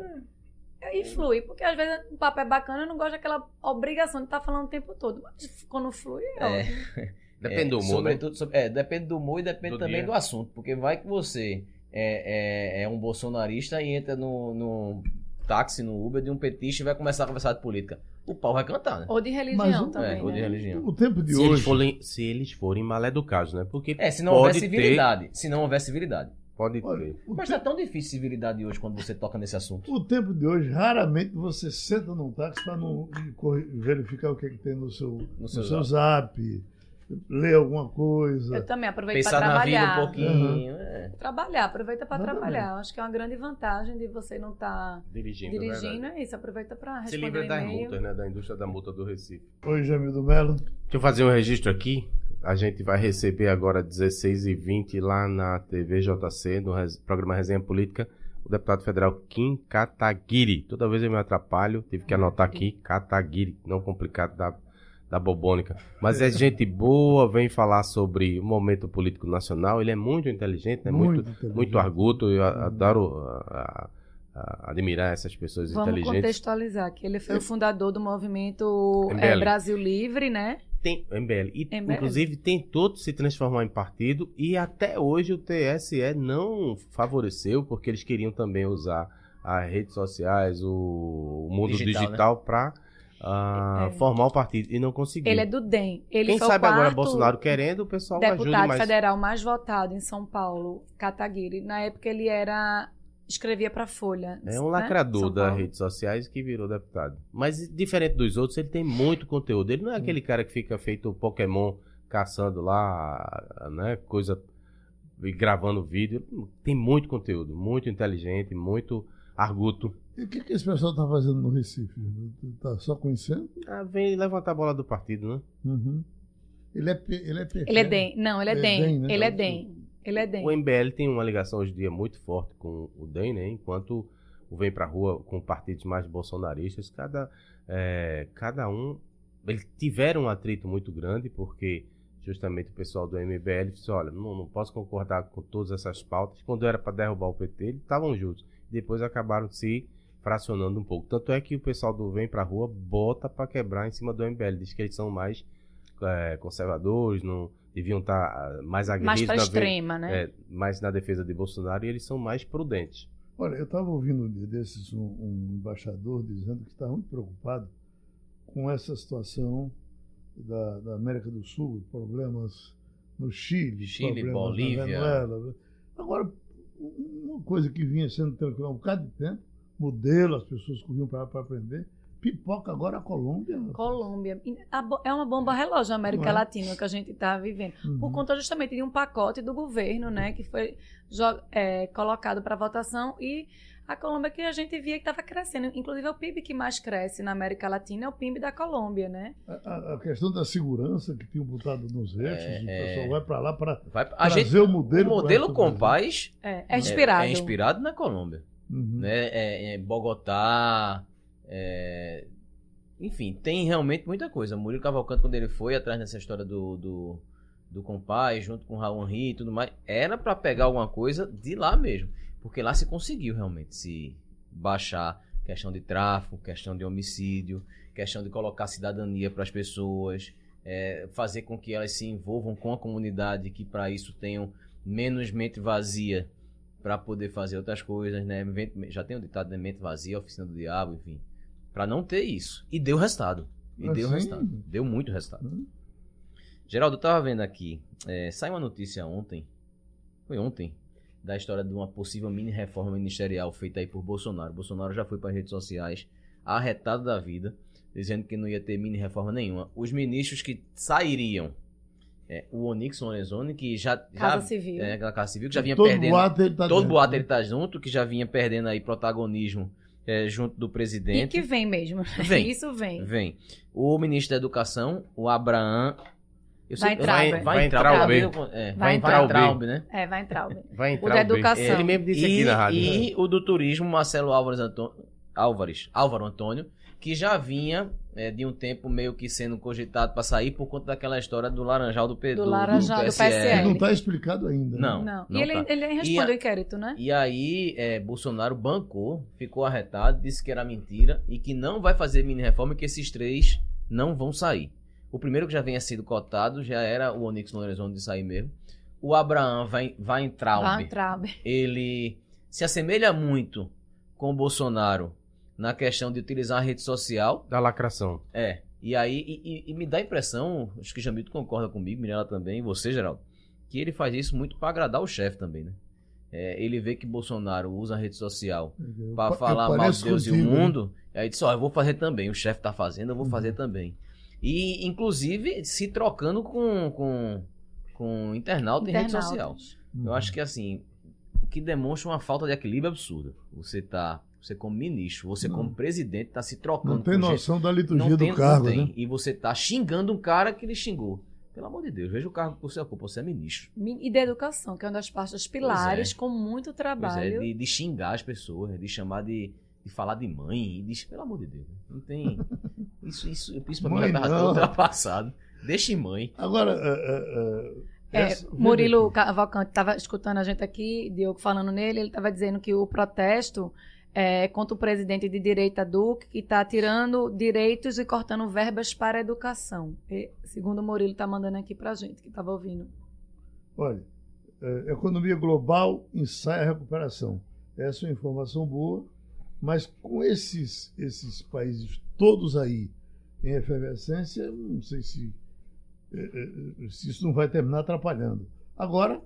E flui, porque às vezes o papo é bacana, eu não gosto daquela obrigação de estar falando o tempo todo. Mas quando flui, é, É. <laughs> Depende É, do humor, né? sobre- é, depende do humor e depende Do também dia. do assunto. Porque vai que você é, é, é um bolsonarista e entra no, no táxi, no Uber de um petista e vai começar a conversar de política. O pau vai cantar, né? Ou de religião Mas também. É, ou de né? religião. O tempo de Se eles, hoje. forem, se eles forem mal educados, né? Porque É, se não pode houver ter- civilidade. Se não houver civilidade. Pode Olha, ter. Mas te- tá tão difícil civilidade hoje quando você toca nesse assunto. O tempo de hoje, raramente você senta num táxi para verificar o que, é que tem no seu, No no seu seu, zap, ler alguma coisa. Eu também aproveito Pensar para na vida trabalhar. um pouquinho. é. Trabalhar, aproveita para trabalhar. Acho que é uma grande vantagem de você não estar Dirigindo, é dirigindo. É isso, aproveita para Se responder livra das multas, né? Da indústria da multa do Recife. Oi, Jamildo Melo. Deixa eu fazer um registro aqui. A gente vai receber agora 16h20 lá na TV JC, no programa Resenha Política, o deputado federal Kim Kataguiri. Toda vez eu me atrapalho, tive que anotar aqui, Kataguiri, não complicado da, da bobônica. Mas é gente boa, vem falar sobre o momento político nacional. Ele é muito inteligente, né? muito, inteligente. muito arguto. Eu adoro a- a- a- admirar essas pessoas Vamos inteligentes. contextualizar que ele foi o fundador do movimento é, Brasil Livre, né? Tem MBL. E, MBL. inclusive, tentou se transformar em partido e até hoje o TSE não favoreceu, porque eles queriam também usar as redes sociais, o, o mundo Digital, digital, né? para É. formar o partido e não conseguiu. Ele é do DEM. Ele Quem sabe agora Bolsonaro querendo, o pessoal deputado mais. federal mais votado em São Paulo, Kataguiri. Na época ele era escrevia para Folha. É um né? lacrador das redes sociais que virou deputado. Mas diferente dos outros, ele tem muito conteúdo. Ele não é aquele cara que fica feito Pokémon caçando lá, né, coisa e gravando vídeo. Tem muito conteúdo, muito inteligente, muito arguto. E o que, que esse pessoal está fazendo no Recife? Está só conhecendo? Ah, vem levantar a bola do partido, né? Uhum. Ele é, ele é pequeno. Ele é DEM. Não, ele é É DEM. DEM, né? Ele é DEM. Ele é DEM. O MBL tem uma ligação hoje em dia muito forte com o DEM, né? Enquanto o Vem Pra Rua com partidos mais bolsonaristas, cada, é, cada um. Eles tiveram um atrito muito grande, porque justamente o pessoal do MBL disse: olha, não, não posso concordar com todas essas pautas. Quando era para derrubar o PT, eles estavam juntos. Depois acabaram se fracionando um pouco. Tanto é que o pessoal do Vem Pra Rua bota para quebrar em cima do MBL. Diz que eles são mais é, conservadores, não deviam estar mais aguerridos Mais para na ve- extrema, né? é, mais na defesa de Bolsonaro e eles são mais prudentes. Olha, eu estava ouvindo um dia desses um, um embaixador dizendo que está muito preocupado com essa situação da, da América do Sul, problemas no Chile, Chile, problemas Bolívia. na Venezuela. Agora, uma coisa que vinha sendo tranquila há um bocado de tempo, modelo, as pessoas corriam para aprender, pipoca agora a Colômbia. Colômbia. É uma bomba relógio na América é? Latina que a gente está vivendo. Por Uhum. conta justamente de um pacote do governo, né? Que foi é, colocado para votação e a Colômbia que a gente via que estava crescendo. Inclusive, é o PIB que mais cresce na América Latina é o PIB da Colômbia, né? A, a- questão da segurança que tinham botado nos eixos, É, o é. pessoal vai para lá para trazer gente, o modelo. o modelo. Compaz É, é inspirado. É, é inspirado na Colômbia. Uhum. né? É, é Bogotá, é, enfim, tem realmente muita coisa. Murilo Cavalcante, quando ele foi atrás dessa história do, do, do Compaz, junto com o Raul Henry e tudo mais, era pra pegar alguma coisa de lá mesmo. Porque lá se conseguiu realmente se baixar questão de tráfico, questão de homicídio, questão de colocar cidadania para as pessoas, é, fazer com que elas se envolvam com a comunidade, que para isso tenham menos mente vazia para poder fazer outras coisas, né? Já tem o ditado, né? Mente vazia, oficina do diabo, enfim. Para não ter isso. E deu resultado. E Ah, deu resultado. Deu muito resultado. Hum. Geraldo, eu tava vendo aqui. É, saiu uma notícia ontem. Foi ontem. Da história de uma possível mini reforma ministerial feita aí por Bolsonaro. Bolsonaro já foi para redes sociais, arretado da vida, dizendo que não ia ter mini reforma nenhuma. Os ministros que sairiam. É, o Onyx Lorenzoni, que já. Casa já Civil. É, aquela Casa Civil, que já vinha Todo perdendo. boato ele tá Todo dentro, boato né? ele tá junto, que já vinha perdendo aí protagonismo é, junto do E presidente. que vem mesmo. Vem. <laughs> Isso vem. Vem. O ministro da Educação, o Abraham. Eu Vai vai, vai. vai entrar, o B. B. É, Vai vai entrar o B. Traub, né? É, vai entrar. o- Vai entrar da o B. educação. Ele mesmo disse aqui E, na rádio. e o do turismo, Marcelo Álvares, Antô- Álvares, Álvaro Antônio, que já vinha é, de um tempo meio que sendo cogitado para sair por conta daquela história do Laranjal do P Do Laranjal, do PSL. Não está explicado ainda. né? Não. Não. não e ele, tá. ele respondeu o inquérito, né? E aí, é, Bolsonaro bancou, ficou arretado, disse que era mentira e que não vai fazer mini reforma e que esses três não vão sair. O primeiro que já vinha sido cotado já era o Onyx Lorenzoni de sair mesmo. O Abraham vai, vai entrar. Vai entrar. Ele se assemelha muito com o Bolsonaro na questão de utilizar a rede social. Da lacração. É. E aí, e, e- e me dá a impressão, acho que Jamito concorda comigo, Mirella também, você, Geraldo, que ele faz isso muito para agradar o chefe também, né? É, ele vê que Bolsonaro usa a rede social para falar mal de Deus e o contigo, né? mundo. Aí disse, ó, eu vou fazer também. O chefe tá fazendo, eu vou Uhum. fazer também. E, inclusive, se trocando com, com, com internauta em rede social. Internautas. Eu acho que, assim, o que demonstra uma falta de equilíbrio absurda. Você tá, você como ministro, você Não. como presidente, tá se trocando Não tem com gente- noção da liturgia não do tem, cargo, não tem. né? E você tá xingando um cara que ele xingou. Pelo amor de Deus, veja o cargo que você ocupa, você é ministro. E da educação, que é uma das partes pilares, é. com muito Pois é, trabalho. de, de xingar as pessoas, de chamar de, de falar de mãe, de, pelo amor de Deus. Não tem. <laughs> Isso, isso, isso pra mim Mãe, já tava ultrapassado. Deixa em mãe. Agora, é, é, é, É, essa- Murilo. Cavalcante estava escutando a gente aqui, Diogo falando nele, ele estava dizendo que o protesto é contra o presidente de direita Duque, que está tirando direitos e cortando verbas para a educação. E, segundo o Murilo está mandando aqui para a gente, que estava ouvindo. Olha, é, economia global ensaia a recuperação. Essa é uma informação boa, mas com esses, esses países todos aí em efervescência, não sei se, é, é, se isso não vai terminar atrapalhando. Agora,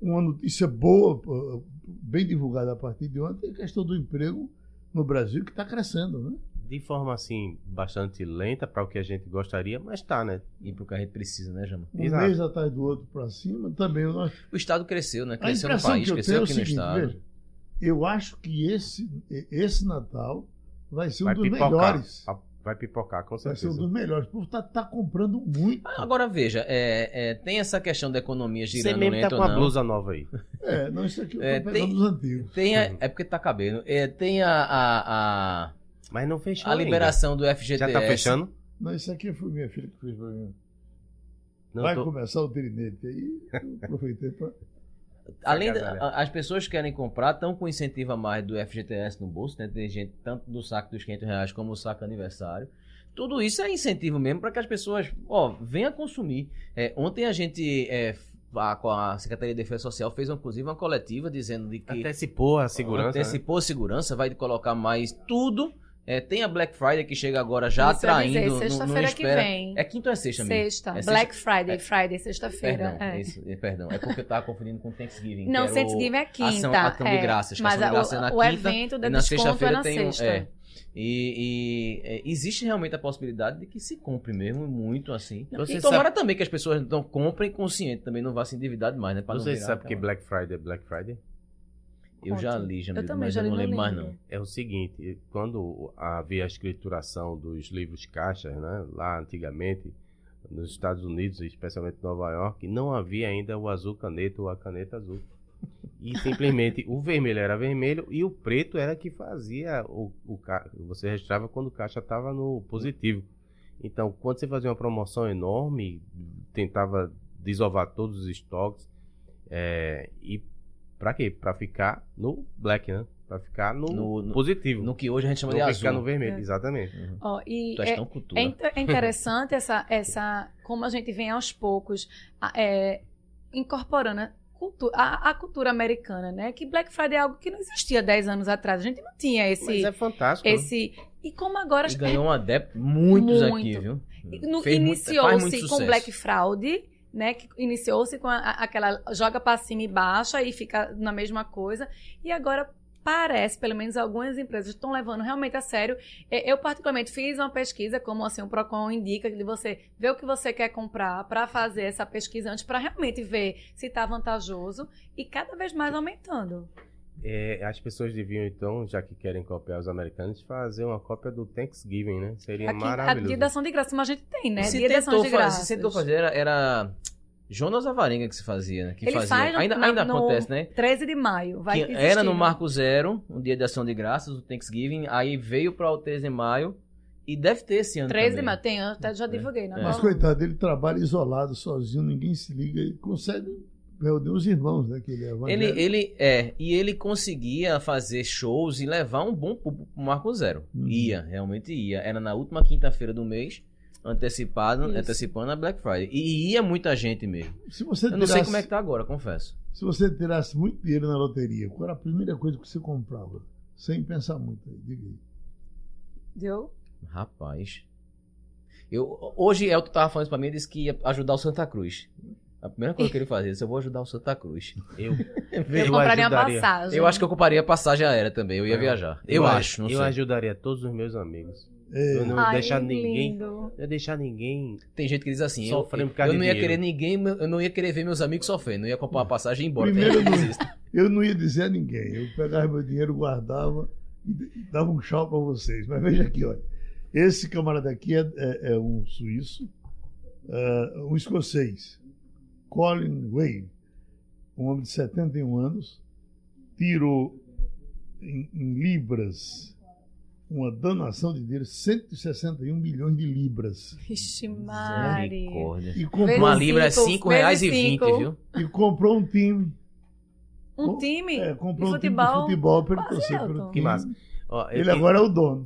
uma notícia boa, eh, bem divulgada a partir de ontem, é a questão do emprego no Brasil, que está crescendo, né? De forma assim, bastante lenta para o que a gente gostaria, mas tá, né? E pro que a gente precisa, né, Jama? Um Exato. mês atrás do outro para cima, também nós O Estado cresceu, né? Cresceu no país, cresceu é o aqui no seguinte, Estado. veja, eu acho que esse, esse Natal vai ser um Vai dos pipocar. melhores. Ah, Vai pipocar, com Vai ser um certeza. dos melhores. O povo tá, tá comprando muito. Agora veja, é, é, tem essa questão da economia Você girando mesmo tá lento com ou uma não. blusa nova aí. É, não, isso aqui eu tô É, pegando tem- dos antigos. Tem a- é porque tá cabendo. É, tem a, a, a, Mas não fechou a ainda. liberação do FGTS. Já tá fechando? Não, isso aqui foi minha filha que fez pra mim. Não, Vai tô- começar o trinete aí. Eu aproveitei para. Além da, Agasalha. a- as pessoas que querem comprar estão com incentivo a mais do FGTS no bolso, né? Tem gente tanto do saco dos 500 reais como o saco aniversário. Tudo isso é incentivo mesmo para que as pessoas, ó, venham consumir. É, ontem a gente, é, a, com a Secretaria de Defesa Social, fez inclusive uma coletiva dizendo de que Antecipou a segurança. né? antecipou a segurança, vai colocar mais tudo É, tem a Black Friday que chega agora já Isso atraindo. não sexta-feira que espera- vem. É quinta ou é sexta mesmo? Sexta. É Black sexta- Friday, é- Friday, sexta-feira. Perdão, é. isso, é, perdão. É porque eu tava confundindo com Thanksgiving. Não, o- Thanksgiving é quinta. Ação, ação de é. graças. Mas ação de graças é na o, o quinta, evento da na desconto é sexta-feira na tem sexta. é. E, e, é, existe realmente a possibilidade de que se compre mesmo muito assim. Você e tomara também que as pessoas não comprem consciente, também não vá se endividar demais, né? Você sabe que Black Friday é Black Friday? Eu já li, já Eu também mas já eu li não lembro mais não. É o seguinte, quando havia a escrituração dos livros caixas, né, lá antigamente, nos Estados Unidos, especialmente em Nova York, não havia ainda o azul caneta ou a caneta azul. E simplesmente o vermelho era vermelho e o preto era que fazia o, o você registrava quando o caixa estava no positivo. Então, quando você fazia uma promoção enorme, tentava desovar todos os estoques é, e para quê? Para ficar no black, né? Para ficar no, No- no- positivo. No que hoje a gente chama de ficar azul. no vermelho, É. exatamente. Uhum. Ó, e Tu és é, tão cultura. é é interessante essa, essa. Como a gente vem aos poucos é, incorporando a a, cultura americana, né? Que Black Friday é algo que não existia 10 anos atrás. A gente não tinha esse. Mas é fantástico. né? esse e como agora. E ganhou um adepto, muitos Muito. aqui, viu? Iniciou-se com. Black Fraud, né? Que iniciou-se com a- aquela joga pra cima e baixa e fica na mesma coisa. E agora parece, pelo menos algumas empresas estão levando realmente a sério. É, Eu particularmente fiz uma pesquisa, como assim o Procon indica, de você ver o que você quer comprar para fazer essa pesquisa antes, para realmente ver se está vantajoso e cada vez mais aumentando. É, as pessoas deviam, então, já que querem copiar os americanos, fazer uma cópia do Thanksgiving, né? Seria Aqui, a maravilhoso. dia da ação de graça, como a gente tem, né? se dia da ação tentou de fazer, graça. se tentou fazer, era, era Jonas Avarenga que se fazia, né? Que Ele fazia. faz no- ainda na- ainda no acontece, né? 13 de maio. Vai Que era no? Marco Zero, um dia de ação de graças, o Thanksgiving, aí veio para o 13 de maio e deve ter esse ano 13 de maio, tem, até já divulguei. Né? Mas, coitado, ele trabalha isolado, sozinho, ninguém se liga. Ele consegue os irmãos, né? Que ele é Ele, é, e ele conseguia fazer shows e levar um bom público pro Marco Zero. Uhum. Ia, realmente ia. Era na última quinta-feira do mês, antecipado, Isso. antecipando a Black Friday. E ia muita gente mesmo. Se você Eu não sei como é que tá agora, confesso. Se você tirasse muito dinheiro na loteria, qual era a primeira coisa que você comprava? Sem pensar muito. aí, Diga aí. Deu? Rapaz. Eu, hoje Elton tava falando isso pra mim e disse que ia ajudar o Santa Cruz. A primeira coisa que ele fazia, eu vou ajudar o Santa Cruz. Eu, <laughs> Eu, Eu compraria uma ajudaria. passagem. Eu acho que eu ocuparia a passagem aérea também, eu ia viajar. Eu, aj- acho, não eu sei. ajudaria todos os meus amigos. É, Eu não Ai, deixar ninguém. lindo. Eu ia deixar ninguém. Tem gente que diz assim, eu, Sofrendo por eu, causa não de ia querer ninguém, eu não ia querer ver meus amigos sofrendo, eu ia comprar uma passagem e ir embora. Primeiro não- eu não ia dizer a ninguém. Eu pegava meu dinheiro, guardava e e dava um tchau para vocês. Mas veja aqui, olha. Esse camarada aqui é, é- é um suíço, é, um escocês, Colin Way, um homem de 71 anos, tirou em, em libras uma danação de dinheiro, 161 milhões de libras. Vixe, Mari. E comprou, Uma libra é cinco, 5 reais e vezes 20, cinco. viu? e comprou um time. Um time É, comprou de um time futebol. de futebol para ele quase torcer pelo Que time. massa. Ó, Ele agora é o dono.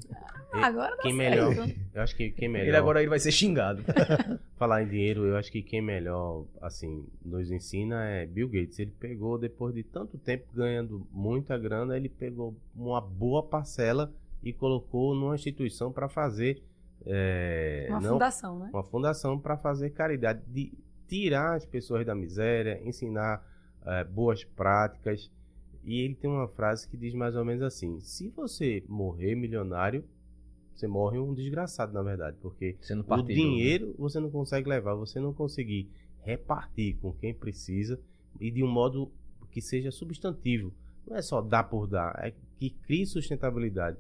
Agora Quem certo. melhor. Eu acho que quem melhor. Ele agora ele vai ser xingado. <laughs> Falar em dinheiro, eu acho que quem melhor, assim, nos ensina é Bill Gates. Ele pegou, depois de tanto tempo ganhando muita grana, ele pegou uma boa parcela e colocou numa instituição para fazer. é, Uma não- fundação, né? uma fundação para fazer caridade, de tirar as pessoas da miséria, ensinar eh, boas práticas. E ele tem uma frase que diz mais ou menos assim: se você morrer milionário, você morre um desgraçado, na verdade, porque o dinheiro você não consegue levar, você não conseguir repartir com quem precisa e de um modo que seja substantivo. Não é só dar por dar, é que crie sustentabilidade.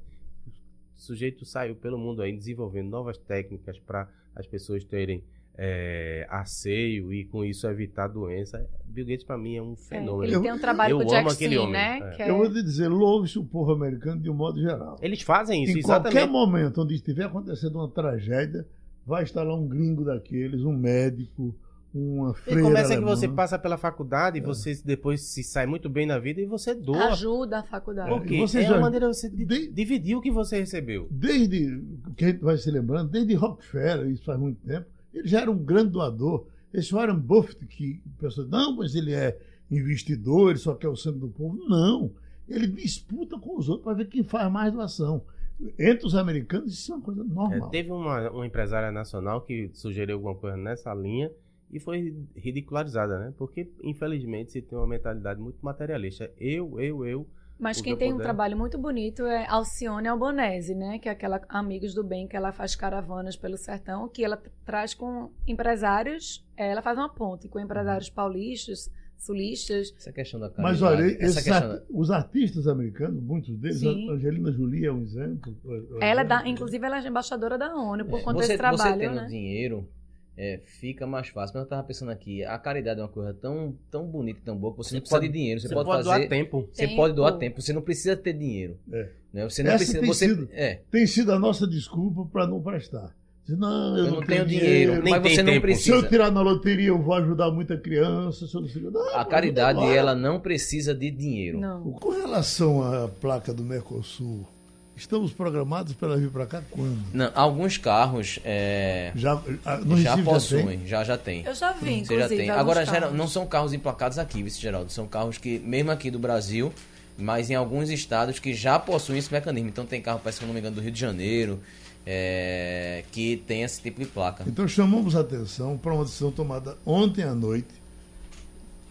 O sujeito saiu pelo mundo aí desenvolvendo novas técnicas para as pessoas terem é, asseio e com isso evitar doença. Bill Gates para mim é um É, fenômeno. ele tem um trabalho eu com o Jack amo aquele Sim, homem, né? é. Que é- Eu vou te dizer, louve-se o povo americano de um modo geral. Eles fazem isso, em qualquer exatamente. momento onde estiver acontecendo uma tragédia, vai estar lá um gringo daqueles, um médico, uma E freira começa que alemã. você passa pela faculdade, É. você depois se sai muito bem na vida e você doa. Ajuda a faculdade. Porque E você é já- uma maneira de você de- dividir o que você recebeu. Desde, que a gente vai se lembrando, desde Rockefeller, isso faz muito tempo, ele já era um grande doador. Esse Warren Buffett, que o pessoal não, mas ele é investidor, ele só quer o sangue do povo. Não. Ele disputa com os outros para ver quem faz mais doação. Entre os americanos, isso é uma coisa É, normal. teve uma, uma empresária nacional que sugeriu alguma coisa nessa linha e foi ridicularizada, né? Porque, infelizmente, se tem uma mentalidade muito materialista. Eu, eu, eu. Mas quem tem um trabalho muito bonito é Alcione Albonese, né? Que é aquela Amigos do Bem, que ela faz caravanas pelo sertão, que ela traz com empresários, eh, ela faz uma ponte com empresários paulistas, sulistas. Essa questão da Mas olha, questão arti- os artistas americanos, muitos deles, Sim. a Angelina Jolie é um exemplo. Ela é da, inclusive, ela é embaixadora da ONU por É, conta você, desse trabalho, você tendo né? dinheiro, é, fica mais fácil. Mas eu tava pensando aqui, a caridade é uma coisa tão, tão bonita e tão boa que você, Você não precisa pode- de dinheiro. Você, Você pode, pode fazer. doar tempo. Você Tempo. pode doar tempo, você não precisa ter dinheiro. É. Né? Você não Essa precisa. tem Você, sido. é, Tem sido a nossa desculpa para não prestar. Não, eu, eu não tenho dinheiro, nem mas tem você não tempo. Se eu precisa. tirar na loteria, eu vou ajudar muita criança. Se eu não sei... não, A caridade, ela não precisa de dinheiro. Não. Com relação à placa do Mercosul, estamos programados para vir para cá quando? Não, alguns carros é, Já, ah, no já Recife já possuem, já, já tem. Eu já vi, Você inclusive. já tem. Agora, geral- não são carros emplacados aqui, vice Geraldo. São carros que, mesmo aqui do Brasil, mas em alguns estados que já possuem esse mecanismo. Então tem carro, parece que eu não me engano, do Rio de Janeiro, é, que tem esse tipo de placa. Então chamamos a atenção para uma decisão tomada ontem à noite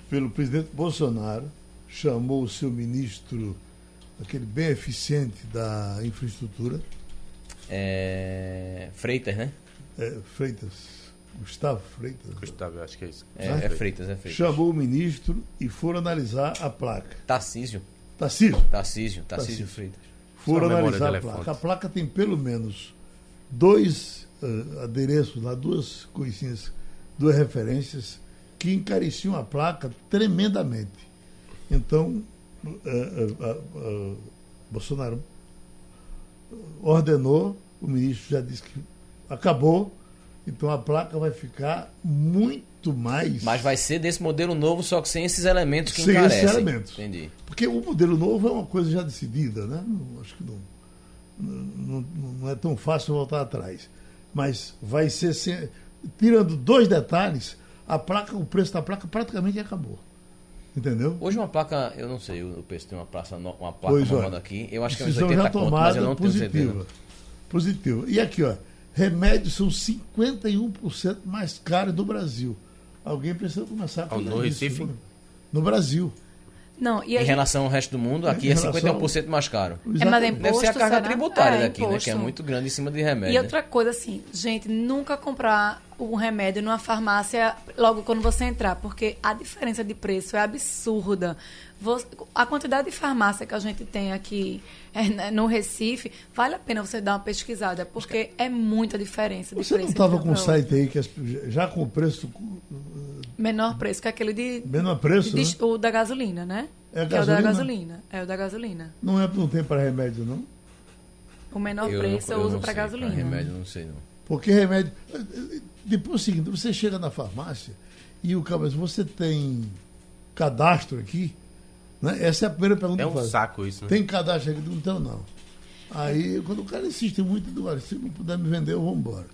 pelo presidente Bolsonaro, chamou o seu ministro, aquele bem eficiente da infraestrutura, É, Freitas, né? é, Freitas, Gustavo Freitas, Gustavo, eu acho que é isso. É, é Freitas, é Freitas. chamou o ministro e foram analisar a placa. Tarcísio. Tarcísio, Tarcísio, Tarcísio. Freitas. foram analisar a placa. A placa tem pelo menos dois eh, adereços lá, duas coisinhas, duas referências que encareciam a placa tremendamente. Então, eh, Bolsonaro ordenou, o ministro já disse que acabou, então a placa vai ficar muito mais. Mas vai ser desse modelo novo, só que sem esses elementos que Sem encarecem. esses elementos. Entendi. Porque o modelo novo é uma coisa já decidida, né? Não- acho que não, não, não- não é tão fácil voltar atrás. Mas vai ser sem, tirando dois detalhes, a placa, o preço da placa praticamente acabou. Entendeu? Hoje uma placa, eu não sei, o preço tem uma, praça, no- uma placa Pois, olha, aqui. Eu acho que é uns Decisão 80 já conto, mas eu não tenho positiva. certeza. Positiva. E aqui, ó, remédios são 51% mais caros do Brasil. Alguém precisa começar a cuidar no Recife? No Brasil. Não, e Em gente- relação ao resto do mundo, aqui Em é relação- 51% mais caro. É, mas é Exatamente. Deve ser a Imposto, carga será? tributária É, daqui, né? Que é imposto. muito grande em cima de remédio. E outra coisa, assim, gente, nunca comprar um remédio numa farmácia logo quando você entrar, porque a diferença de preço é absurda. Você- a quantidade de farmácia que a gente tem aqui é, né, no Recife, vale a pena você dar uma pesquisada, porque é muita diferença de Você não preço. estava com um pra site aí que as- já com o preço Menor preço que aquele de, menor preço, né? de- o da gasolina, né? É a que é o da gasolina? gasolina. É o da gasolina. Não é não tem para remédio não? O menor Eu preço não- eu, eu uso não para gasolina. remédio, não sei não. Porque remédio. Depois é o seguinte, você chega na farmácia e o cara você tem cadastro aqui? Né? Essa é a primeira pergunta É que um faz. saco isso, né? Tem cadastro aqui? Não tenho, não. Aí, quando o cara insiste muito, olha, se não puder me vender, eu vou embora.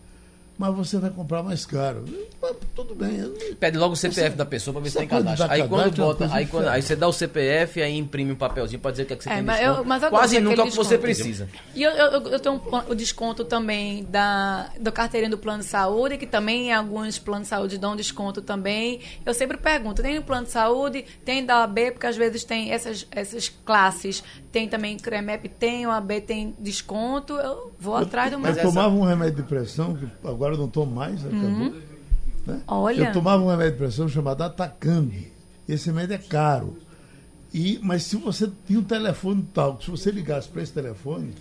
Mas você vai comprar mais caro. Mas, tudo bem. eu Pede logo o CPF Essa- da pessoa pra ver se tem cadastro. Aí quando cadastro é uma bota, aí, quando, aí você dá o CPF, aí imprime um papelzinho pra dizer o que, é que você É, tem mas desconto. eu- mas eu Quase gosto nunca daquele o que você precisa. E eu, eu, eu tenho um o desconto também da, da carteirinha do plano de saúde, que também em alguns planos de saúde dão desconto também. Eu sempre pergunto, tem no plano de saúde, tem da AB, porque às vezes tem essas, essas classes, tem também CREMEP, tem, o AB tem desconto, eu vou atrás do Eu meu. essa- tomava um remédio de pressão, que agora eu não tomo mais, acabou. Uhum. né? Olha. Eu tomava um remédio de pressão chamado Atacambi. Esse remédio é caro. E, mas se você tinha um telefone tal, que se você ligasse para esse telefone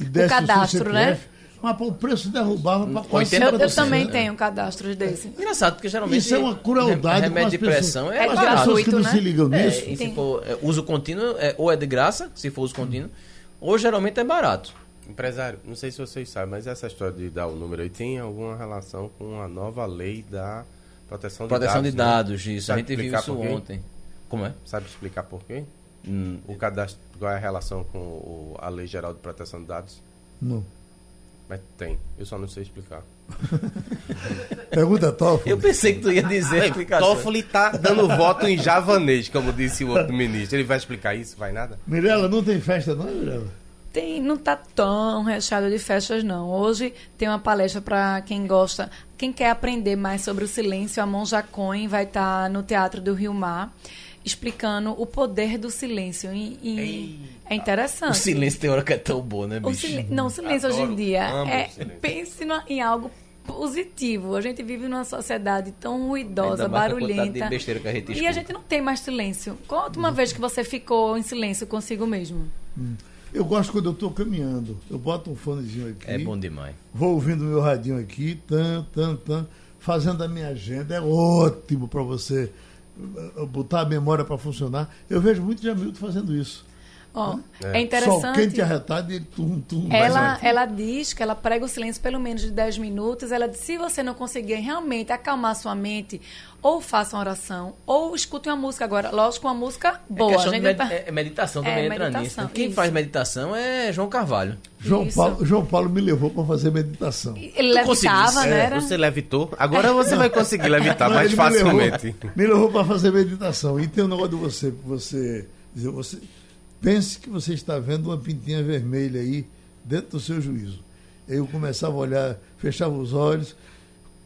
e desse o, cadastro, seu né? CPF, mas pô, o preço derrubava para quase 80%. Eu, eu 50%. também tenho cadastros desse. Engraçado, porque geralmente. Isso é uma crueldade Remédio com as de pressão é, É As barato. pessoas que gratuito, não né? se ligam É, nisso. e se for é, uso contínuo, é, ou é de graça, se for uso contínuo, ou geralmente é barato. Empresário, não sei se vocês sabem, mas essa história de dar o número aí tem alguma relação com a nova lei da proteção de Proteção dados. de né? dados, isso. Sabe a gente viu explicar isso por quê? ontem. Como é? Sabe explicar por quê? Hum, O cadastro, qual é a relação com o- a Lei Geral de Proteção de Dados? Não. Mas tem, eu só não sei explicar. <laughs> Pergunta Toffoli. eu pensei que tu ia dizer a explicação. Toffoli tá dando voto em javanês, como disse o outro ministro. Ele vai explicar isso? Vai nada? Mirela, não tem festa não, Mirela? Tem, não tá tão recheado de festas, não. Hoje tem uma palestra para quem gosta, quem quer aprender mais sobre o silêncio. A Monja Cohen vai estar no Teatro do Rio Mar, explicando o poder do silêncio. E, e é interessante. O silêncio tem hora que é tão bom, né, O bicho? silen- Não, o silêncio hoje em Adoro, dia é. o. Pense no- em algo positivo. A gente vive numa sociedade tão ruidosa, barulhenta. de besteira que a gente E a gente não tem mais silêncio. Qual a última vez que você ficou em silêncio consigo mesmo? Eu gosto quando eu estou caminhando. Eu boto um fonezinho aqui. É bom demais. Vou ouvindo meu radinho aqui, tan, tan, tan, fazendo a minha agenda. É ótimo para você eh, botar a memória para funcionar. Eu vejo muito de Hamilton fazendo isso. Ó, é, É. interessante. Sol quente e arretado e tum, tum. Ela, ela diz que ela prega o silêncio pelo menos de 10 minutos. Ela diz, se você não conseguir realmente acalmar sua mente, ou faça uma oração, ou escute uma música agora. Lógico, uma música boa. É questão a de gente med- vai- é- é meditação É, também entra nisso. meditação, né? Quem isso. faz meditação é João Carvalho. João Isso. Paulo, João Paulo me levou para fazer meditação. Ele levitava, conseguisse, né? É, Era? você levitou. Agora você vai conseguir <laughs> levitar Não, mais ele me levou- facilmente. Me levou para fazer meditação. E tem um negócio de você, você dizer, você pense que você está vendo uma pintinha vermelha aí dentro do seu juízo. Aí eu começava a olhar, fechava os olhos,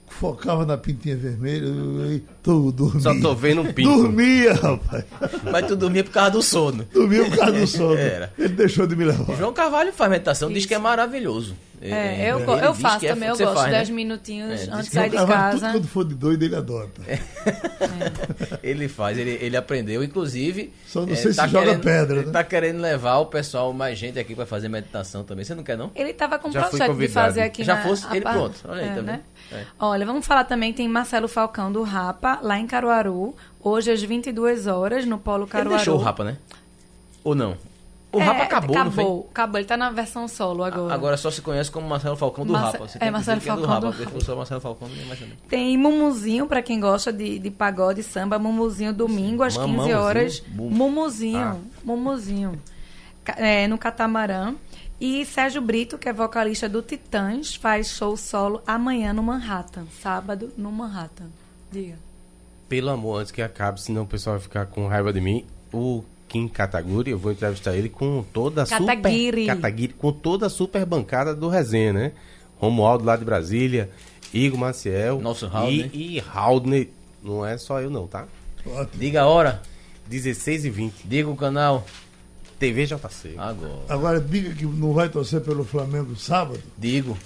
focava na pintinha vermelha, e tô dormia. Só tô vendo um pinto. Dormia, rapaz. Mas tu dormia por causa do sono. Dormia por causa do sono. Era. Ele deixou de me levar. João Carvalho faz meditação, diz Isso. que é maravilhoso. É, eu, ele go- eu diz faço que é- também, eu gosto. faz, né? 10 minutinhos É, diz antes de sair de casa. quando for de doido, ele adota. <laughs> Ele faz, ele, ele aprendeu, inclusive. Só não é, sei se tá joga querendo- pedra, Ele né? tá querendo levar o pessoal, mais gente aqui pra fazer meditação também. Você não quer, não? Ele estava com um Já projeto de fazer aqui Já na... fosse, ele par- pronto. Olha aí, É, tá né? É. Olha, vamos falar também, tem Marcelo Falcão do Rapa, lá em Caruaru, hoje às 22 horas, no Polo Ele Caruaru. deixou o Rapa, né? Ou não? O É, Rapa acabou, não foi? acabou, acabou. Ele tá na versão solo agora. Agora só se conhece como Marcelo Falcão do Marce- Rapa. Você é, Marcelo é do Falcão Rapa, do porque se Marcelo Falcão, sabe. Tem Mumuzinho, pra quem gosta de, de pagode e samba, Mumuzinho domingo às 15 Mamãozinho? horas. Mum- Mumuzinho, Ah. Mumuzinho. É, no Catamarã. E Sérgio Brito, que é vocalista do Titãs, faz show solo amanhã no Manhattan. Sábado no Manhattan. Diga. Pelo amor, antes que acabe, senão o pessoal vai ficar com raiva de mim. O Kim Kataguri, eu vou entrevistar ele com toda a super... Kataguiri. Com toda a super bancada do resenha, né? Romualdo lá de Brasília, Igor Maciel. Nosso Haldner. E, e Haldner. Não é só eu não, tá? Diga a hora, 16 e 20. diga o canal. TV JC. Agora. Agora diga que não vai torcer pelo Flamengo sábado. Digo.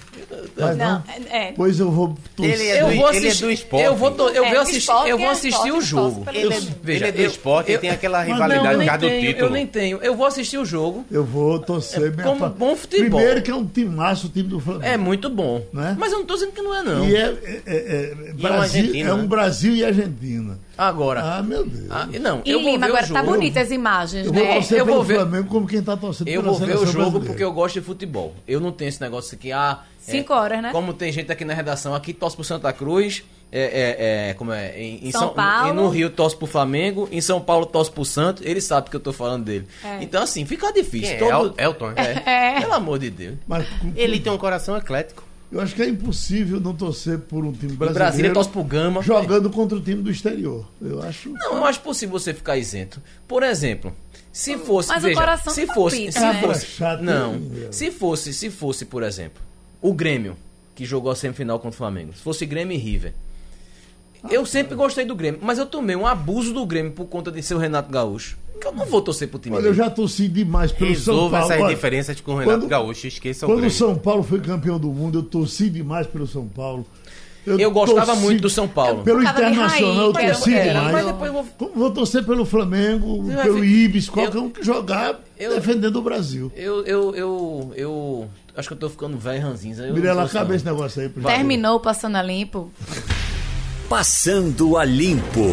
Vai não? é. Pois eu vou torcer. Ele é eu do- vou ele é assistir, do esporte. Eu vou, eu É, vou assistir, esporte eu vou é assistir esporte, o eu jogo. pelo Eu, veja, ele é do eu- esporte, eu- ele tem aquela Mas eu rivalidade por causa do título. eu nem tenho. Eu vou assistir o jogo. Eu vou torcer. É, minha como bom futebol. Primeiro que é um timaço o time do Flamengo. É muito bom. Não é? Mas eu não tô dizendo que não é, não. E é, é- é- é E Brasil, é um né? Brasil e Argentina. Agora. Ah, meu Deus. ah, não, E eu vou Lima, ver agora tá bonita as imagens, eu vou né? torcer eu pelo vou ver- Flamengo como quem está torcendo Eu vou ver o jogo porque eu gosto de futebol. Eu não tenho esse negócio aqui, ah. Cinco horas, né? Como tem gente aqui na redação, aqui torce pro Santa Cruz, é, é, é, como é, em, em São Paulo. E no Rio torce pro Flamengo, em São Paulo torce pro Santos, ele sabe que eu tô falando dele. É. Então, assim, fica difícil. Quem é? Todo... El- Elton, é? É, Pelo amor de Deus. Mas com- Ele tem um coração eclético. eu acho que é impossível não torcer por um time Em brasileiro Brasília torce pro Gama. jogando contra o time do exterior. Eu acho. Não, eu acho possível você ficar isento. Por exemplo, se fosse, Mas o veja, coração se tá fosse, palpita, se né? fosse, Chato, não, hein, velho? se fosse, se fosse, por exemplo, o Grêmio que jogou a semifinal contra o Flamengo, se fosse Grêmio e River, eu sempre gostei do Grêmio, mas eu tomei um abuso do Grêmio por conta de ser o Renato Gaúcho. Que eu não vou torcer pro time Olha, eu dele. já torci demais pelo São Resolva Paulo. essas Olha, diferenças com o Renato quando- Gaúcho. Esqueça o Quando o. São Paulo foi campeão do mundo, eu torci demais pelo São Paulo. Eu gostava muito do São Paulo. Pelo Internacional, eu torci era- demais. Mas depois eu vou Como Vou torcer pelo Flamengo, pelo ver- Ibis, qualquer Eu- um que jogar eu- defendendo o Brasil. eu, eu, eu, eu acho que eu tô ficando velho ranzinza. Mirela, acaba esse negócio aí. por Terminou passando a limpo. Passando a Limpo.